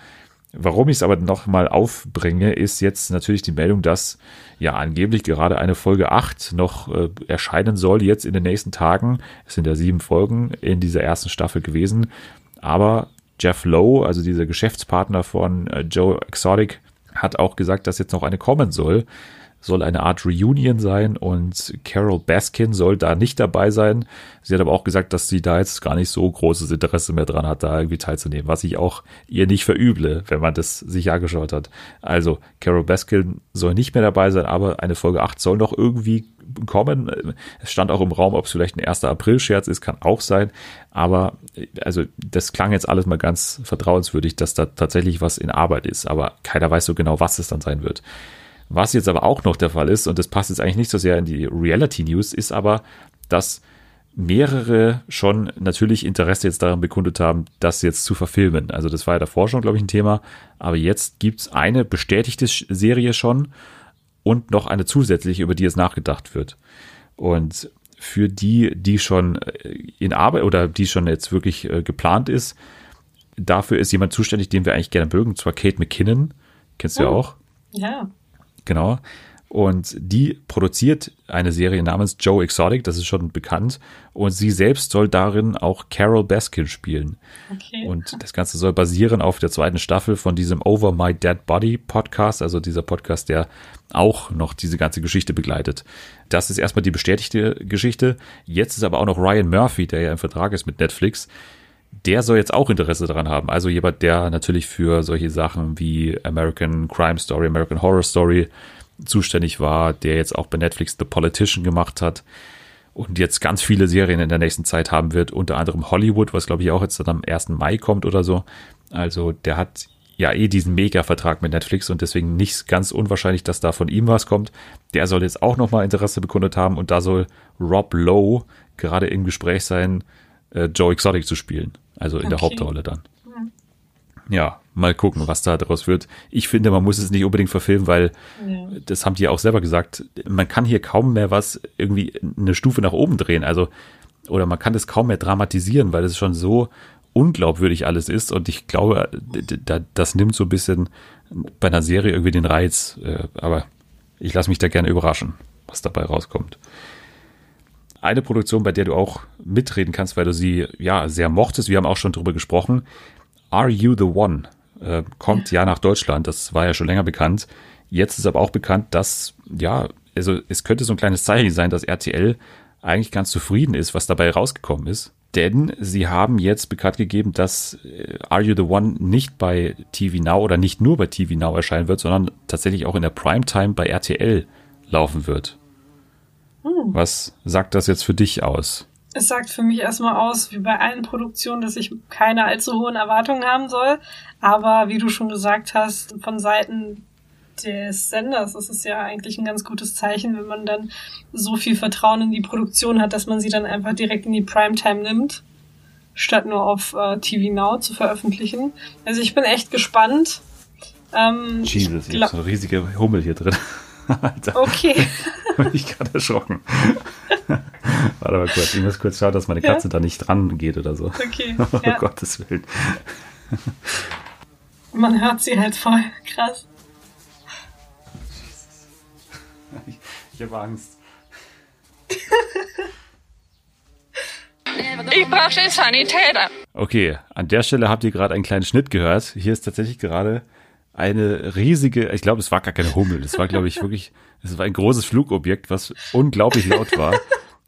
Warum ich es aber noch mal aufbringe, ist jetzt natürlich die Meldung, dass ja angeblich gerade eine Folge 8 noch äh, erscheinen soll, jetzt in den nächsten Tagen. Es sind ja sieben Folgen in dieser ersten Staffel gewesen. Aber Jeff Lowe, also dieser Geschäftspartner von äh, Joe Exotic, hat auch gesagt, dass jetzt noch eine kommen soll. Soll eine Art Reunion sein und Carol Baskin soll da nicht dabei sein. Sie hat aber auch gesagt, dass sie da jetzt gar nicht so großes Interesse mehr dran hat, da irgendwie teilzunehmen, was ich auch ihr nicht verüble, wenn man das sich angeschaut hat. Also Carol Baskin soll nicht mehr dabei sein, aber eine Folge 8 soll noch irgendwie kommen. Es stand auch im Raum, ob es vielleicht ein 1. April-Scherz ist, kann auch sein. Aber also das klang jetzt alles mal ganz vertrauenswürdig, dass da tatsächlich was in Arbeit ist. Aber keiner weiß so genau, was es dann sein wird. Was jetzt aber auch noch der Fall ist, und das passt jetzt eigentlich nicht so sehr in die Reality News, ist aber, dass mehrere schon natürlich Interesse jetzt daran bekundet haben, das jetzt zu verfilmen. Also das war ja davor schon, glaube ich, ein Thema. Aber jetzt gibt's eine bestätigte Serie schon und noch eine zusätzliche, über die jetzt nachgedacht wird. Und für die, die schon in Arbeit oder die schon jetzt wirklich äh, geplant ist, dafür ist jemand zuständig, den wir eigentlich gerne mögen, und zwar Kate McKinnon. Kennst du ja
Oh.
auch?
Ja.
Genau. Und die produziert eine Serie namens Joe Exotic, das ist schon bekannt. Und sie selbst soll darin auch Carol Baskin spielen.
Okay.
Und das Ganze soll basieren auf der zweiten Staffel von diesem Over My Dead Body Podcast, also dieser Podcast, der auch noch diese ganze Geschichte begleitet. Das ist erstmal die bestätigte Geschichte. Jetzt ist aber auch noch Ryan Murphy, der ja im Vertrag ist mit Netflix. Der soll jetzt auch Interesse daran haben. Also jemand, der natürlich für solche Sachen wie American Crime Story, American Horror Story zuständig war, der jetzt auch bei Netflix The Politician gemacht hat und jetzt ganz viele Serien in der nächsten Zeit haben wird, unter anderem Hollywood, was glaube ich auch jetzt dann am 1. Mai kommt oder so. Also der hat ja eh diesen Mega-Vertrag mit Netflix und deswegen nicht ganz unwahrscheinlich, dass da von ihm was kommt. Der soll jetzt auch nochmal Interesse bekundet haben und da soll Rob Lowe gerade im Gespräch sein, äh, Joe Exotic zu spielen. Also in der
Okay.
Hauptrolle dann. Ja, Mal gucken, was da daraus wird. Ich finde, man muss es nicht unbedingt verfilmen, weil
Ja.
das haben die ja auch selber gesagt. Man kann hier kaum mehr was irgendwie eine Stufe nach oben drehen. Also, oder man kann das kaum mehr dramatisieren, weil es schon so unglaubwürdig alles ist. Und ich glaube, das nimmt so ein bisschen bei einer Serie irgendwie den Reiz. Äh, Aber ich lasse mich da gerne überraschen, was dabei rauskommt. Eine Produktion, bei der du auch mitreden kannst, weil du sie ja sehr mochtest. Wir haben auch schon drüber gesprochen. Are You the One? Äh, kommt ja nach Deutschland. Das war ja schon länger bekannt. Jetzt ist aber auch bekannt, dass, ja, also es könnte so ein kleines Zeichen sein, dass RTL eigentlich ganz zufrieden ist, was dabei rausgekommen ist. Denn sie haben jetzt bekannt gegeben, dass äh, Are You the One nicht bei TV Now oder nicht nur bei TV Now erscheinen wird, sondern tatsächlich auch in der Primetime bei RTL laufen wird. Was sagt das jetzt für dich aus?
Es sagt für mich erstmal aus, wie bei allen Produktionen, dass ich keine allzu hohen Erwartungen haben soll. Aber wie du schon gesagt hast, von Seiten des Senders ist es ja eigentlich ein ganz gutes Zeichen, wenn man dann so viel Vertrauen in die Produktion hat, dass man sie dann einfach direkt in die Primetime nimmt, statt nur auf äh, TV Now zu veröffentlichen. Also ich bin echt gespannt. Ähm,
Jesus,
ich
ich
gla-
hab so eine riesige Hummel hier drin. Alter,
Okay.
bin ich gerade erschrocken. Warte mal kurz, ich muss kurz schauen, dass meine
Ja.
Katze da nicht dran geht oder so.
Okay.
Oh
Ja.
Gottes Willen.
Man hört sie halt voll. Krass.
Ich, ich habe Angst.
Ich brauche den Sanitäter.
Okay, an der Stelle habt ihr gerade einen kleinen Schnitt gehört. Hier ist tatsächlich gerade eine riesige, ich glaube, es war gar keine Hummel. Es war, glaube ich, wirklich, es war ein großes Flugobjekt, was unglaublich laut war.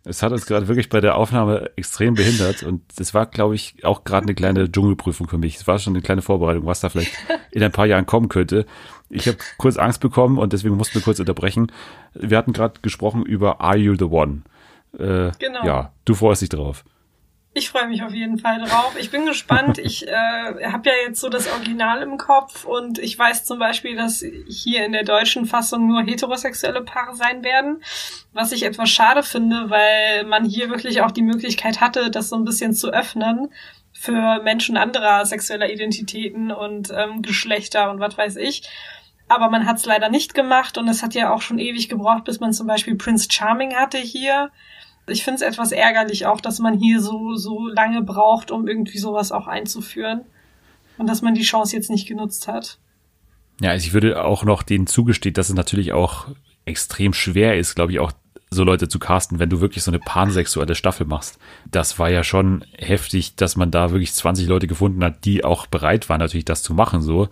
Es hat uns gerade wirklich bei der Aufnahme extrem behindert und es war, glaube ich, auch gerade eine kleine Dschungelprüfung für mich. Es war schon eine kleine Vorbereitung, was da vielleicht in ein paar Jahren kommen könnte. Ich habe kurz Angst bekommen und deswegen mussten wir kurz unterbrechen. Wir hatten gerade gesprochen über Are You the One? Äh,
Genau.
Ja, du freust dich drauf.
Ich freue mich auf jeden Fall drauf. Ich bin gespannt. Ich äh, habe ja jetzt so das Original im Kopf und ich weiß zum Beispiel, dass hier in der deutschen Fassung nur heterosexuelle Paare sein werden, was ich etwas schade finde, weil man hier wirklich auch die Möglichkeit hatte, das so ein bisschen zu öffnen für Menschen anderer sexueller Identitäten und ähm, Geschlechter und was weiß ich. Aber man hat es leider nicht gemacht und es hat ja auch schon ewig gebraucht, bis man zum Beispiel Prince Charming hatte hier. Ich finde es etwas ärgerlich auch, dass man hier so, so lange braucht, um irgendwie sowas auch einzuführen. Und dass man die Chance jetzt nicht genutzt hat.
Ja, also ich würde auch noch denen zugestehen, dass es natürlich auch extrem schwer ist, glaube ich, auch so Leute zu casten, wenn du wirklich so eine pansexuelle Staffel machst. Das war ja schon heftig, dass man da wirklich 20 Leute gefunden hat, die auch bereit waren, natürlich das zu machen, so.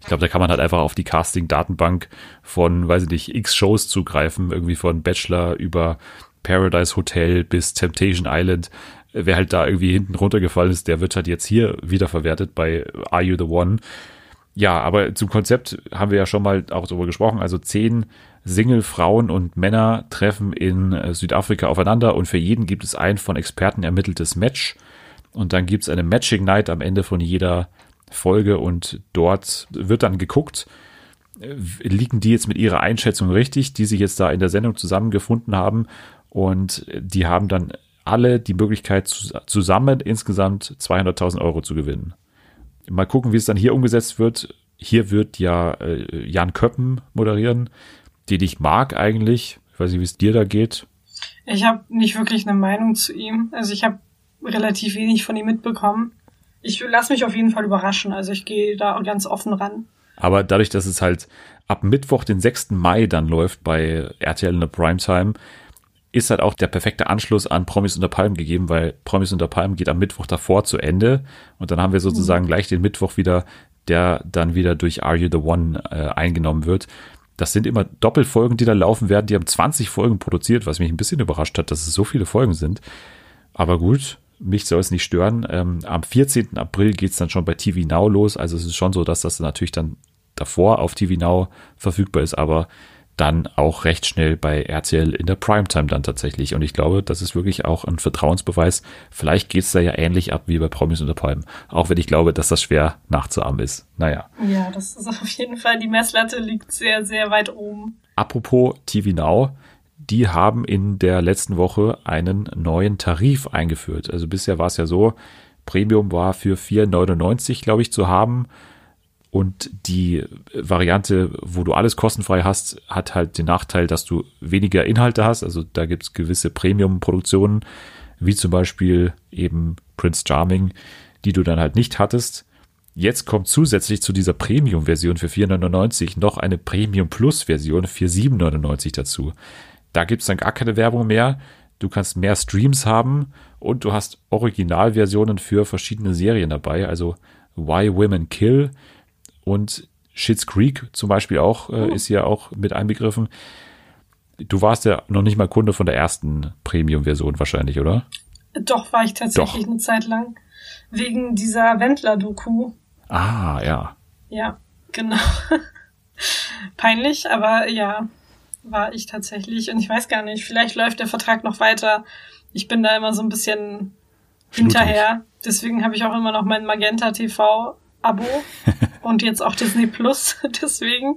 Ich glaube, da kann man halt einfach auf die Casting-Datenbank von, weiß ich nicht, x Shows zugreifen, irgendwie von Bachelor über Paradise Hotel bis Temptation Island. Wer halt da irgendwie hinten runtergefallen ist, der wird halt jetzt hier wiederverwertet bei Are You the One? Ja, aber zum Konzept haben wir ja schon mal auch darüber gesprochen. Also zehn Single-Frauen und Männer treffen in Südafrika aufeinander und für jeden gibt es ein von Experten ermitteltes Match. Und dann gibt es eine Matching Night am Ende von jeder Folge und dort wird dann geguckt, liegen die jetzt mit ihrer Einschätzung richtig, die sich jetzt da in der Sendung zusammengefunden haben. Und die haben dann alle die Möglichkeit, zus- zusammen insgesamt 200.000 Euro zu gewinnen. Mal gucken, wie es dann hier umgesetzt wird. Hier wird ja äh, Jan Köppen moderieren, den ich mag eigentlich. Ich weiß nicht, wie es dir da geht.
Ich habe nicht wirklich eine Meinung zu ihm. Also ich habe relativ wenig von ihm mitbekommen. Ich lasse mich auf jeden Fall überraschen. Also ich gehe da ganz offen ran.
Aber dadurch, dass es halt ab Mittwoch, den 6. Mai dann läuft bei RTL in der Primetime, ist halt auch der perfekte Anschluss an Promis unter Palmen gegeben, weil Promis unter Palmen geht am Mittwoch davor zu Ende und dann haben wir sozusagen gleich den Mittwoch wieder, der dann wieder durch Are You the One äh, eingenommen wird. Das sind immer Doppelfolgen, die da laufen werden. Die haben 20 Folgen produziert, was mich ein bisschen überrascht hat, dass es so viele Folgen sind. Aber gut, mich soll es nicht stören. Ähm, am 14. April geht's dann schon bei TV Now los. Also es ist schon so, dass das natürlich dann davor auf TV Now verfügbar ist, aber dann auch recht schnell bei RTL in der Primetime dann tatsächlich. Und ich glaube, das ist wirklich auch ein Vertrauensbeweis. Vielleicht geht's da ja ähnlich ab wie bei Promis unter Palmen. Auch wenn ich glaube, dass das schwer nachzuahmen ist. Naja.
Ja, das ist auf jeden Fall, die Messlatte liegt sehr, sehr weit oben.
Apropos TV Now, die haben in der letzten Woche einen neuen Tarif eingeführt. Also bisher war es ja so, Premium war für 4,99, glaube ich, zu haben. Und die Variante, wo du alles kostenfrei hast, hat halt den Nachteil, dass du weniger Inhalte hast. Also da gibt's gewisse Premium-Produktionen, wie zum Beispiel eben Prince Charming, die du dann halt nicht hattest. Jetzt kommt zusätzlich zu dieser Premium-Version für 4,99 noch eine Premium Plus-Version für 7,99 dazu. Da gibt's dann gar keine Werbung mehr. Du kannst mehr Streams haben und du hast Originalversionen für verschiedene Serien dabei. Also Why Women Kill und Schitt's Creek zum Beispiel auch äh, ist ja auch mit einbegriffen. Du warst ja noch nicht mal Kunde von der ersten Premium-Version wahrscheinlich, oder?
Doch, war ich tatsächlich
Doch.
eine Zeit lang. Wegen dieser Wendler-Doku.
Ah, ja.
Ja, genau. Peinlich, aber ja, war ich tatsächlich. Und ich weiß gar nicht, vielleicht läuft der Vertrag noch weiter. Ich bin da immer so ein bisschen hinterher. Deswegen habe ich auch immer noch mein Magenta TV Abo und jetzt auch Disney Plus. Deswegen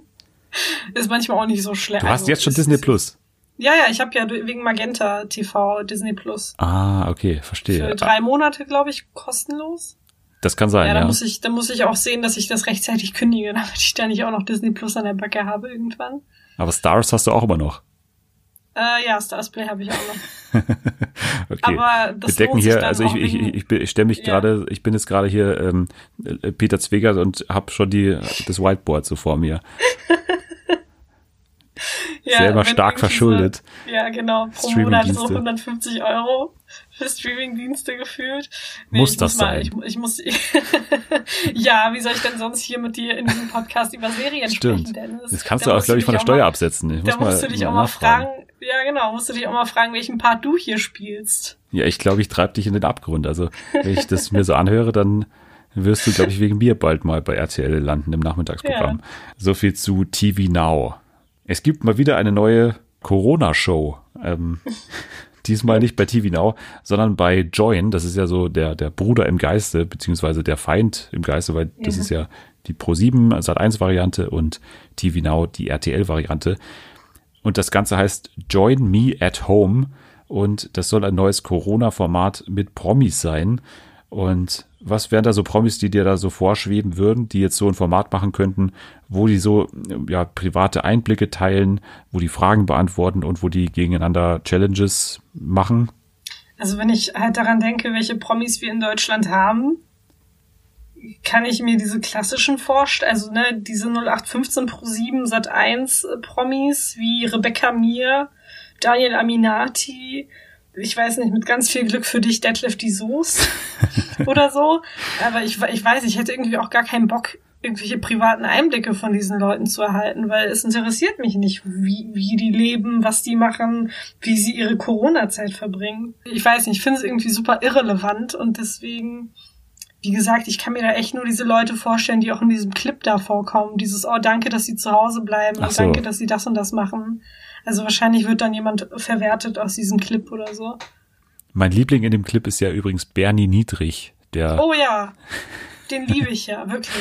ist manchmal auch nicht so schlecht.
Du hast jetzt schon Disney Plus.
Ja, ja, ich habe ja wegen Magenta TV Disney Plus.
Ah, okay, verstehe.
Für drei Monate, glaube ich, kostenlos.
Das kann sein,
Ja,
ja.
da muss ich, da muss ich auch sehen, dass ich das rechtzeitig kündige, damit ich da nicht auch noch Disney Plus an der Backe habe irgendwann.
Aber Stars hast du auch immer noch.
Äh, ja, Stars Play habe ich auch noch.
Okay.
Aber das
Wir decken hier, also ich, ich, ich, ich, stelle mich
Ja.
gerade, ich bin jetzt gerade hier ähm, äh, Peter Zwegert und habe schon die das Whiteboard so vor mir.
Ja,
Selber stark verschuldet.
So, ja, genau. Pro Monat so
Streamingdienste.
150 Euro für Streamingdienste gefühlt.
Muss
ich
das
mal,
sein?
Ich, ich muss, ja, wie soll ich denn sonst hier mit dir in diesem Podcast über Serien
Stimmt.
sprechen, Dennis?
Das kannst
Da
du auch, glaube ich, von der Steuer
mal-
absetzen. Ich
Da
muss mal,
musst du dich
mal
auch mal fragen, ja genau, musst du dich auch mal fragen, welchen Part du hier spielst.
Ja, ich glaube, ich treibe dich in den Abgrund. Also, wenn ich das mir so anhöre, dann wirst du, glaube ich, wegen mir bald mal bei RTL landen im Nachmittagsprogramm. So viel zu TV Now. Es gibt mal wieder eine neue Corona-Show. Ähm, diesmal nicht bei TV Now, sondern bei Join. Das ist ja so der, der Bruder im Geiste, beziehungsweise der Feind im Geiste, weil das
Ja.
ist ja die Pro7 Sat1-Variante und TV Now die RTL-Variante. Und das Ganze heißt Join Me at Home. Und das soll ein neues Corona-Format mit Promis sein. Und was wären da so Promis, die dir da so vorschweben würden, die jetzt so ein Format machen könnten, wo die so ja, private Einblicke teilen, wo die Fragen beantworten und wo die gegeneinander Challenges machen?
Also wenn ich halt daran denke, welche Promis wir in Deutschland haben, kann ich mir diese klassischen vorstellen, also ne, diese 0815 Pro 7 Sat 1 Promis wie Rebecca Mir, Daniel Aminati, ich weiß nicht, mit ganz viel Glück für dich Detlef die Soße oder so. Aber ich, ich weiß, ich hätte irgendwie auch gar keinen Bock, irgendwelche privaten Einblicke von diesen Leuten zu erhalten, weil es interessiert mich nicht, wie, wie die leben, was die machen, wie sie ihre Corona-Zeit verbringen. Ich weiß nicht, ich finde es irgendwie super irrelevant und deswegen, wie gesagt, ich kann mir da echt nur diese Leute vorstellen, die auch in diesem Clip da vorkommen. Dieses, oh, danke, dass sie zu Hause bleiben
so.
danke, dass sie das und das machen. Also wahrscheinlich wird dann jemand verwertet aus diesem Clip oder so.
Mein Liebling in dem Clip ist ja übrigens Bernie Niedrig, der,
Oh ja, den liebe ich ja, wirklich.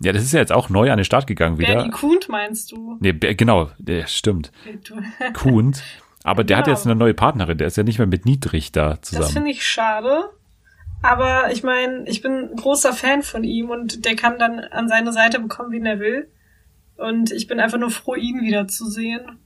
ja, das ist ja jetzt auch neu an den Start gegangen wieder.
Bernie Kuhnt meinst du?
Nee, genau, der stimmt. Kuhnt. Aber der hat
Genau.
jetzt eine neue Partnerin, der ist ja nicht mehr mit Niedrig da
Das
zusammen.
finde ich schade. Aber ich meine, ich bin ein großer Fan von ihm und der kann dann an seine Seite bekommen, wen er will. Und ich bin einfach nur froh, ihn wiederzusehen.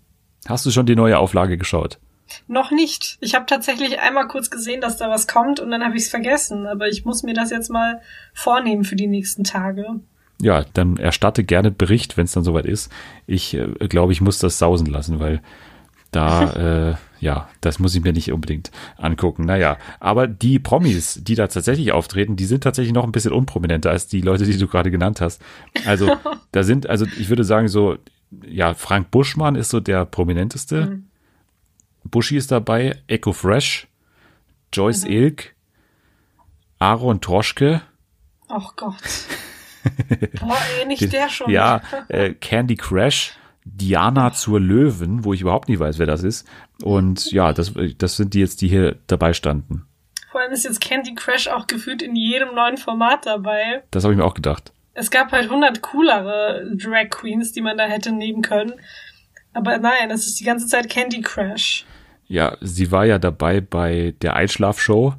Hast du schon die neue Auflage geschaut?
Noch nicht. Ich habe tatsächlich einmal kurz gesehen, dass da was kommt und dann habe ich es vergessen. Aber ich muss mir das jetzt mal vornehmen für die nächsten Tage.
Ja, dann erstatte gerne Bericht, wenn es dann soweit ist. Ich äh, glaube, ich muss das sausen lassen, weil da, äh, ja, das muss ich mir nicht unbedingt angucken. Naja, aber die Promis, die da tatsächlich auftreten, die sind tatsächlich noch ein bisschen unprominenter als die Leute, die du gerade genannt hast. Also, da sind, also ich würde sagen, so, ja, Frank Buschmann ist so der prominenteste. Buschi ist dabei, Echo Fresh, Joyce Ilk, Aaron Troschke,
Ach Gott. Boah, ey, nicht der schon.
Ja, äh, Candy Crash, Diana zur Löwen, wo ich überhaupt nicht weiß, wer das ist. Und ja, das, das sind die jetzt, die hier dabei standen.
Vor allem ist jetzt Candy Crush auch gefühlt in jedem neuen Format dabei.
Das habe ich mir auch gedacht.
Es gab halt 100 coolere Drag Queens, die man da hätte nehmen können. Aber nein, es ist die ganze Zeit Candy Crush.
Ja, sie war ja dabei bei der Einschlafshow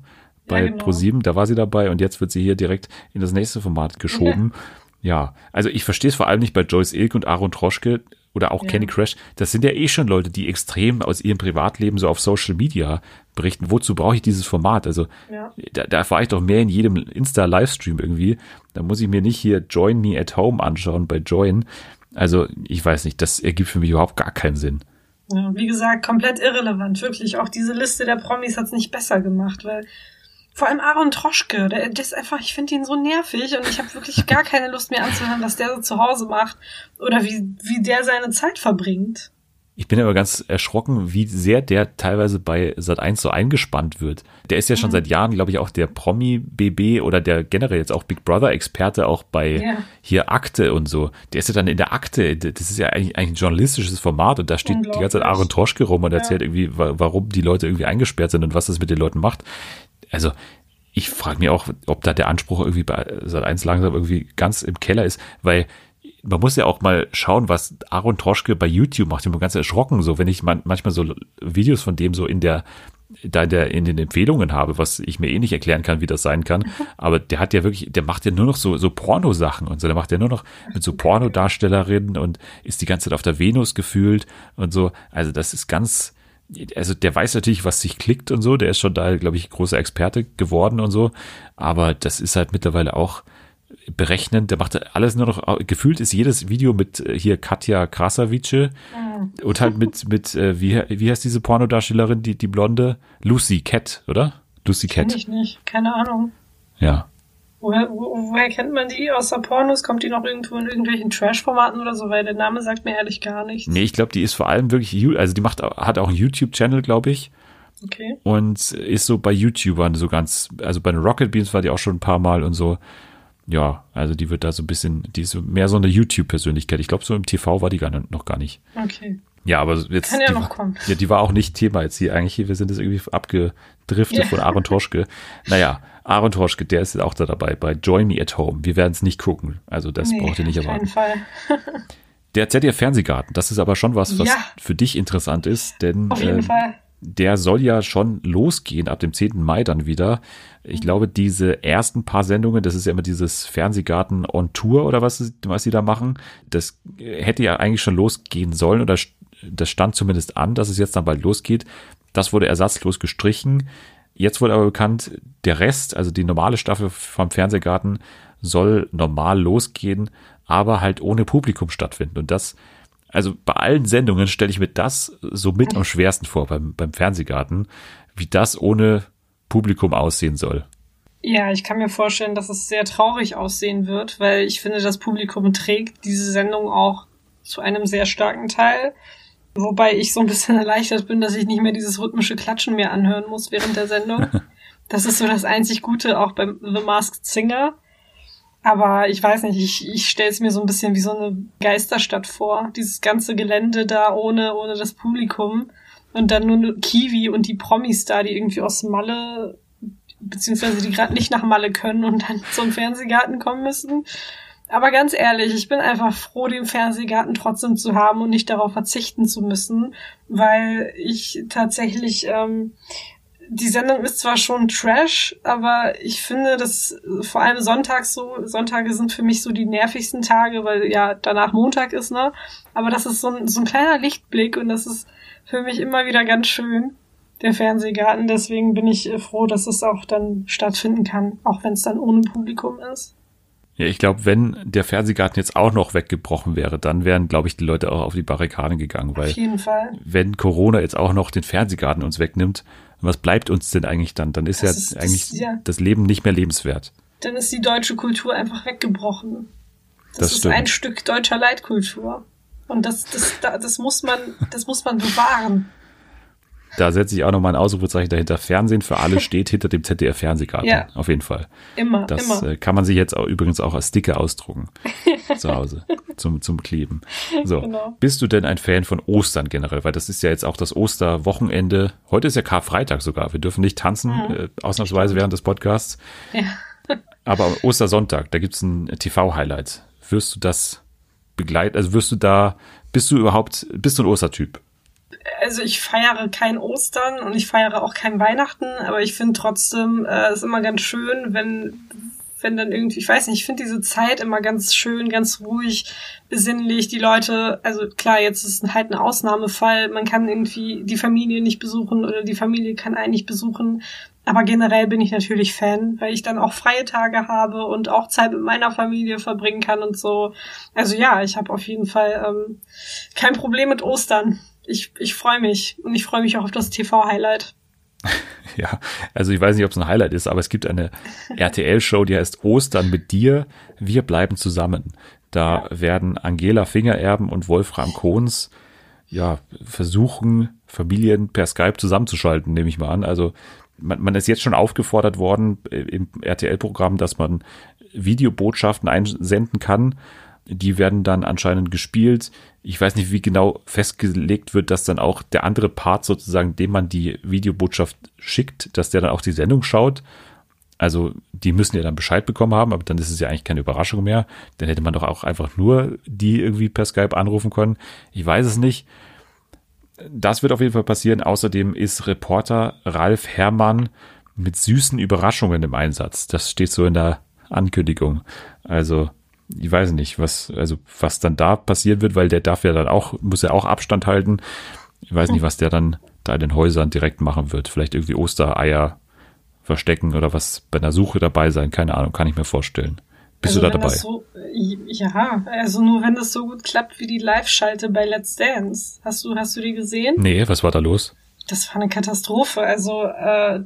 bei
Ja, genau.
ProSieben, da war sie dabei und jetzt wird sie hier direkt in das nächste Format geschoben. Ja, also ich verstehe es vor allem nicht bei Joyce Ilk und Aaron Troschke oder auch
Ja.
Kenny Crash. Das sind ja eh schon Leute, die extrem aus ihrem Privatleben so auf Social Media berichten. Wozu brauche ich dieses Format? Also
Ja.
da, da erfahre ich doch mehr in jedem Insta-Livestream irgendwie. Da muss ich mir nicht hier Join Me at Home anschauen bei Join. Also ich weiß nicht, das ergibt für mich überhaupt gar keinen Sinn.
Ja, wie gesagt, komplett irrelevant, wirklich. Auch diese Liste der Promis hat's nicht besser gemacht, weil vor allem Aaron Troschke, der, der ist einfach, ich finde ihn so nervig und ich habe wirklich gar keine Lust mehr anzuhören, was der so zu Hause macht oder wie, wie der seine Zeit verbringt.
Ich bin aber ganz erschrocken, wie sehr der teilweise bei Sat1 so eingespannt wird. Der ist ja schon seit Jahren, glaube ich, auch der Promi-BB oder der generell jetzt auch Big Brother-Experte auch bei
Ja.
hier Akte und so. Der ist ja dann in der Akte, das ist ja eigentlich, eigentlich ein journalistisches Format und da steht die ganze Zeit. Aaron Troschke rum und
Ja.
erzählt irgendwie, wa- warum die Leute irgendwie eingesperrt sind und was das mit den Leuten macht. Also ich frage mich auch, ob da der Anspruch irgendwie bei Sat1 langsam irgendwie ganz im Keller ist, weil man muss ja auch mal schauen, was Aaron Troschke bei YouTube macht. Ich bin ganz erschrocken, so wenn ich man, manchmal so Videos von dem so in der da der in den Empfehlungen habe, was ich mir eh nicht erklären kann, wie das sein kann. Aber der hat ja wirklich, der macht ja nur noch so so Pornosachen und so. Der macht ja nur noch mit so Pornodarstellerinnen und ist die ganze Zeit auf der Venus gefühlt und so. Also das ist ganz, also der weiß natürlich, was sich klickt und so. Der ist schon da, glaube ich, großer Experte geworden und so. Aber das ist halt mittlerweile auch berechnend. Der macht alles nur noch, gefühlt ist jedes Video mit äh, hier Katja Krasavice und halt mit, mit äh, wie, wie heißt diese Pornodarstellerin, die, die Blonde? Lucy Cat, oder? Lucy
Kenn
Cat.
ich nicht, keine Ahnung.
Ja.
Woher, wo, woher kennt man die? Außer Pornos? Kommt die noch irgendwo in irgendwelchen Trash-Formaten oder so? Weil der Name sagt mir ehrlich gar nichts.
Nee, ich glaube, die ist vor allem wirklich, also die macht, hat auch einen YouTube-Channel, glaube ich.
Okay.
und ist so bei YouTubern so ganz, also bei den Rocket Beans war die auch schon ein paar Mal und so. Ja, also die wird da so ein bisschen, die ist mehr so eine YouTube-Persönlichkeit. Ich glaube, so im TV war die gar nicht, noch gar nicht.
Okay.
Ja, aber jetzt.
Kann ja noch
war-
kommen.
Ja, die war auch nicht Thema jetzt hier eigentlich. Wir sind jetzt irgendwie abgedriftet
Ja.
von Aaron Troschke. Naja, Aaron Troschke, der ist jetzt auch da dabei bei Join Me at Home. Wir werden es nicht gucken. Also das
Nee,
braucht ihr nicht
auf keinen
erwarten.
Fall.
Der ZDF Fernsehgarten, das ist aber schon was, was
Ja.
für dich interessant ist, denn
Auf jeden
ähm,
Fall.
der soll ja schon losgehen ab dem 10. Mai dann wieder. Ich glaube, diese ersten paar Sendungen, das ist ja immer dieses Fernsehgarten on Tour oder was, was sie da machen, das hätte ja eigentlich schon losgehen sollen oder das stand zumindest an, dass es jetzt dann bald losgeht. Das wurde ersatzlos gestrichen. Jetzt wurde aber bekannt, der Rest, also die normale Staffel vom Fernsehgarten, soll normal losgehen, aber halt ohne Publikum stattfinden. Und das also bei allen Sendungen stelle ich mir das so mit am schwersten vor beim, beim Fernsehgarten, wie das ohne Publikum aussehen soll.
Ja, ich kann mir vorstellen, dass es sehr traurig aussehen wird, weil ich finde, das Publikum trägt diese Sendung auch zu einem sehr starken Teil. Wobei ich so ein bisschen erleichtert bin, dass ich nicht mehr dieses rhythmische Klatschen mehr anhören muss während der Sendung. Das ist so das einzig Gute auch beim The Masked Singer. Aber ich weiß nicht, ich, ich stelle es mir so ein bisschen wie so eine Geisterstadt vor. Dieses ganze Gelände da ohne, ohne das Publikum. Und dann nur Kiwi und die Promis da, die irgendwie aus Malle, beziehungsweise die gerade nicht nach Malle können und dann zum Fernsehgarten kommen müssen. Aber ganz ehrlich, ich bin einfach froh, den Fernsehgarten trotzdem zu haben und nicht darauf verzichten zu müssen, weil ich tatsächlich, ähm, die Sendung ist zwar schon Trash, aber ich finde, dass vor allem sonntags so, Sonntage sind für mich so die nervigsten Tage, weil ja danach Montag ist, ne? Aber das ist so ein, so ein kleiner Lichtblick und das ist für mich immer wieder ganz schön, der Fernsehgarten. Deswegen bin ich äh, froh, dass es auch dann stattfinden kann, auch wenn es dann ohne Publikum ist.
Ja, ich glaube, wenn der Fernsehgarten jetzt auch noch weggebrochen wäre, dann wären, glaube ich, die Leute auch auf die Barrikaden gegangen, weil
Auf jeden Fall.
wenn Corona jetzt auch noch den Fernsehgarten uns wegnimmt, was bleibt uns denn eigentlich dann? Dann ist
Das
ja
ist- das-
eigentlich
ja.
das Leben nicht mehr lebenswert.
Dann ist die deutsche Kultur einfach weggebrochen. Das,
Das
ist
stimmt.
ein Stück deutscher Leitkultur. Und das, das, da- das muss man, das muss man bewahren.
Da setze ich auch nochmal ein Ausrufezeichen dahinter. Fernsehen für alle steht hinter dem ZDF Fernsehgarten.
Ja.
Auf jeden Fall.
Immer,
Das
immer.
äh, kann man sich jetzt auch, übrigens auch als Sticker ausdrucken. zu Hause. Zum, zum Kleben. So.
Genau.
Bist du denn ein Fan von Ostern generell? Weil das ist ja jetzt auch das Osterwochenende. Heute ist ja Karfreitag sogar. Wir dürfen nicht tanzen, äh, ausnahmsweise während des Podcasts.
Ja.
Aber am Ostersonntag, da gibt's ein TV-Highlight. Wirst du das begleiten? Also wirst du da, bist du überhaupt, bist du ein Ostertyp?
Also ich feiere kein Ostern und ich feiere auch kein Weihnachten, aber ich finde trotzdem, äh, es ist immer ganz schön, wenn wenn dann irgendwie, ich weiß nicht, ich finde diese Zeit immer ganz schön, ganz ruhig, besinnlich. Die Leute, also klar, jetzt ist halt ein Ausnahmefall. Man kann irgendwie die Familie nicht besuchen oder die Familie kann einen nicht besuchen. Aber generell bin ich natürlich Fan, weil ich dann auch freie Tage habe und auch Zeit mit meiner Familie verbringen kann und so. Also ja, ich habe auf jeden Fall ähm, kein Problem mit Ostern. Ich, ich freue mich und ich freue mich auch auf das TV-Highlight.
Ja, also ich weiß nicht, ob es ein Highlight ist, aber es gibt eine RTL-Show, die heißt Ostern mit dir, wir bleiben zusammen. Da werden Angela Fingererben und Wolfram Kohns ja versuchen, Familien per Skype zusammenzuschalten, nehme ich mal an. Also man, man ist jetzt schon aufgefordert worden äh, im RTL-Programm, dass man Videobotschaften einsenden kann. Die werden dann anscheinend gespielt. Ich weiß nicht, wie genau festgelegt wird, dass dann auch der andere Part sozusagen, dem man die Videobotschaft schickt, dass der dann auch die Sendung schaut. Also die müssen ja dann Bescheid bekommen haben, aber dann ist es ja eigentlich keine Überraschung mehr. Dann hätte man doch auch einfach nur die irgendwie per Skype anrufen können. Ich weiß es nicht. Das wird auf jeden Fall passieren. Außerdem ist Reporter Ralf Herrmann mit süßen Überraschungen im Einsatz. Das steht so in der Ankündigung. Also ich weiß nicht, was, also was dann da passieren wird, weil der darf ja dann auch, muss ja auch Abstand halten. Ich weiß nicht, was der dann da in den Häusern direkt machen wird. Vielleicht irgendwie Ostereier verstecken oder was bei einer Suche dabei sein. Keine Ahnung, kann ich mir vorstellen. Bist
also
du da dabei?
So, ja, also nur wenn das so gut klappt wie die Live-Schalte bei Let's Dance. Hast du, hast du die gesehen?
Nee, was war da los?
Das war eine Katastrophe. Also äh,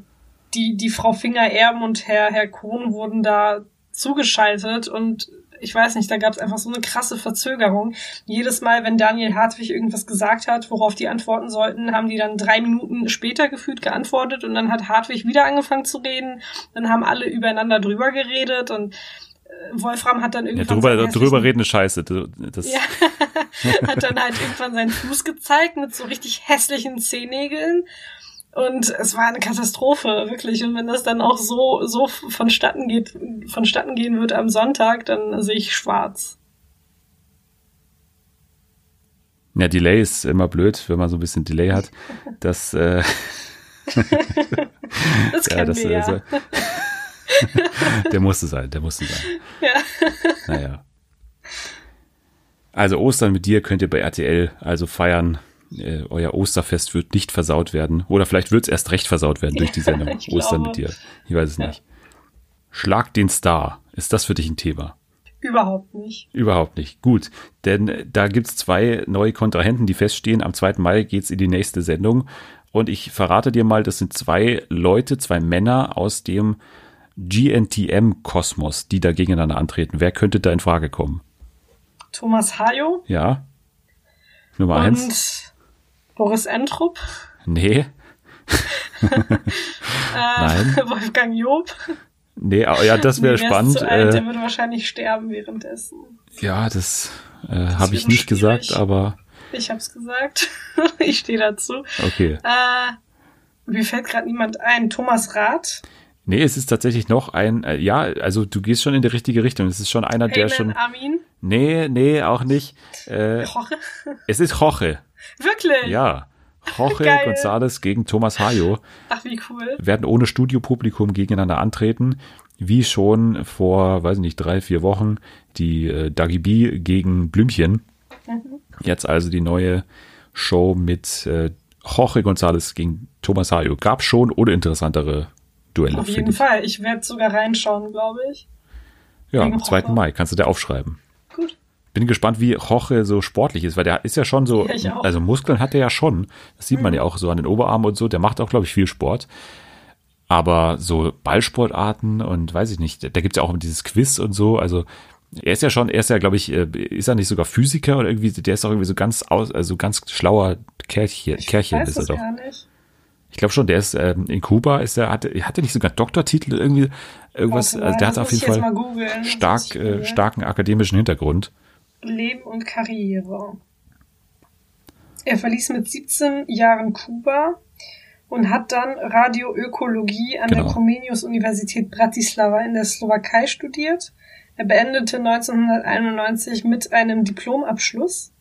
die, die Frau Finger Erben und Herr, Herr Kohn wurden da zugeschaltet und ich weiß nicht, da gab es einfach so eine krasse Verzögerung. Jedes Mal, wenn Daniel Hartwig irgendwas gesagt hat, worauf die antworten sollten, haben die dann drei Minuten später gefühlt geantwortet und dann hat Hartwig wieder angefangen zu reden. Dann haben alle übereinander drüber geredet und äh, Wolfram hat dann
Ja,
irgendwann
drüber,
seinen
drüber
hässlichen-
reden ist scheiße. Das,
ja, hat dann halt irgendwann seinen Fuß gezeigt mit so richtig hässlichen Zehennägeln. Und es war eine Katastrophe, wirklich. Und wenn das dann auch so, so vonstatten geht, vonstatten gehen wird am Sonntag, dann sehe ich schwarz.
Ja, Delay ist immer blöd, wenn man so ein bisschen Delay hat. Das, äh,
Das
ja, das,
wir ja.
äh, der musste sein, der musste sein.
ja.
Naja. Also Ostern mit dir könnt ihr bei RTL also feiern. Äh, euer Osterfest wird nicht versaut werden. Oder vielleicht wird es erst recht versaut werden durch die
Ja,
Sendung
ich
Ostern
glaube.
mit dir. Ich weiß es nicht. Schlag den Star. Ist das für dich ein Thema?
Überhaupt nicht.
Überhaupt nicht. Gut, denn äh, da gibt's zwei neue Kontrahenten, die feststehen. Am 2. Mai geht's in die nächste Sendung. Und ich verrate dir mal, das sind zwei Leute, zwei Männer aus dem GNTM-Kosmos, die da gegeneinander antreten. Wer könnte da in Frage kommen?
Thomas Hayo
Ja? Nummer
und
eins?
Boris Entrup,
Nee.
äh,
Nein.
Wolfgang Job.
Nee, aber ja, das wäre
wär's
spannend.
Alt, der
Äh,
würde wahrscheinlich sterben währenddessen.
ja, das äh, habe ich nicht gesagt,
schwierig.
aber
Ich hab's gesagt. ich stehe dazu.
okay.
Äh, mir fällt gerade niemand ein. Thomas Rath.
Nee, es ist tatsächlich noch ein, äh, ja, also du gehst schon in die richtige Richtung. Es ist schon einer, der
Ayman
schon.
Amin.
Nee, nee, auch nicht. Äh,
Jorge.
es ist Jorge.
Wirklich?
Ja. Jorge
Geil.
González gegen Thomas Hayo
Ach, wie cool.
werden ohne Studiopublikum gegeneinander antreten. Wie schon vor, weiß nicht, drei, vier Wochen die äh, Dagi B gegen Blümchen.
Mhm.
Jetzt also die neue Show mit äh, Jorge González gegen Thomas Hayo. Gab schon uninteressantere Duelle,
Auf jeden
ich.
Fall. Ich werde sogar reinschauen, glaube ich.
Ja,
gegen
am 2.
Jorge.
Mai kannst du dir aufschreiben. Bin gespannt, wie Jorge so sportlich ist, weil der ist ja schon so,
ich auch. Mhm.
also Muskeln hat er ja schon. Das sieht man ja auch so an den Oberarmen und so. Der macht auch, glaube ich, viel Sport. Aber so Ballsportarten und weiß ich nicht, da gibt's ja auch dieses Quiz und so. Also er ist ja schon, er ist ja, glaube ich, äh, ist er nicht sogar Physiker oder irgendwie, der ist doch irgendwie so ganz aus, also ganz schlauer Kerlchen, Kerlchen
Weiß
ist er doch.
gar nicht.
Ich glaube schon, der ist ähm, in Kuba, ist er, hatte, hatte nicht sogar Doktortitel irgendwie, irgendwas, also der hat auf jeden
ich
Fall stark,
ich
äh, starken akademischen Hintergrund.
Leben und Karriere. Er verließ mit 17 Jahren Kuba und hat dann Radioökologie an
Genau.
der Comenius-Universität Bratislava in der Slowakei studiert. Er beendete 1991 mit einem Diplomabschluss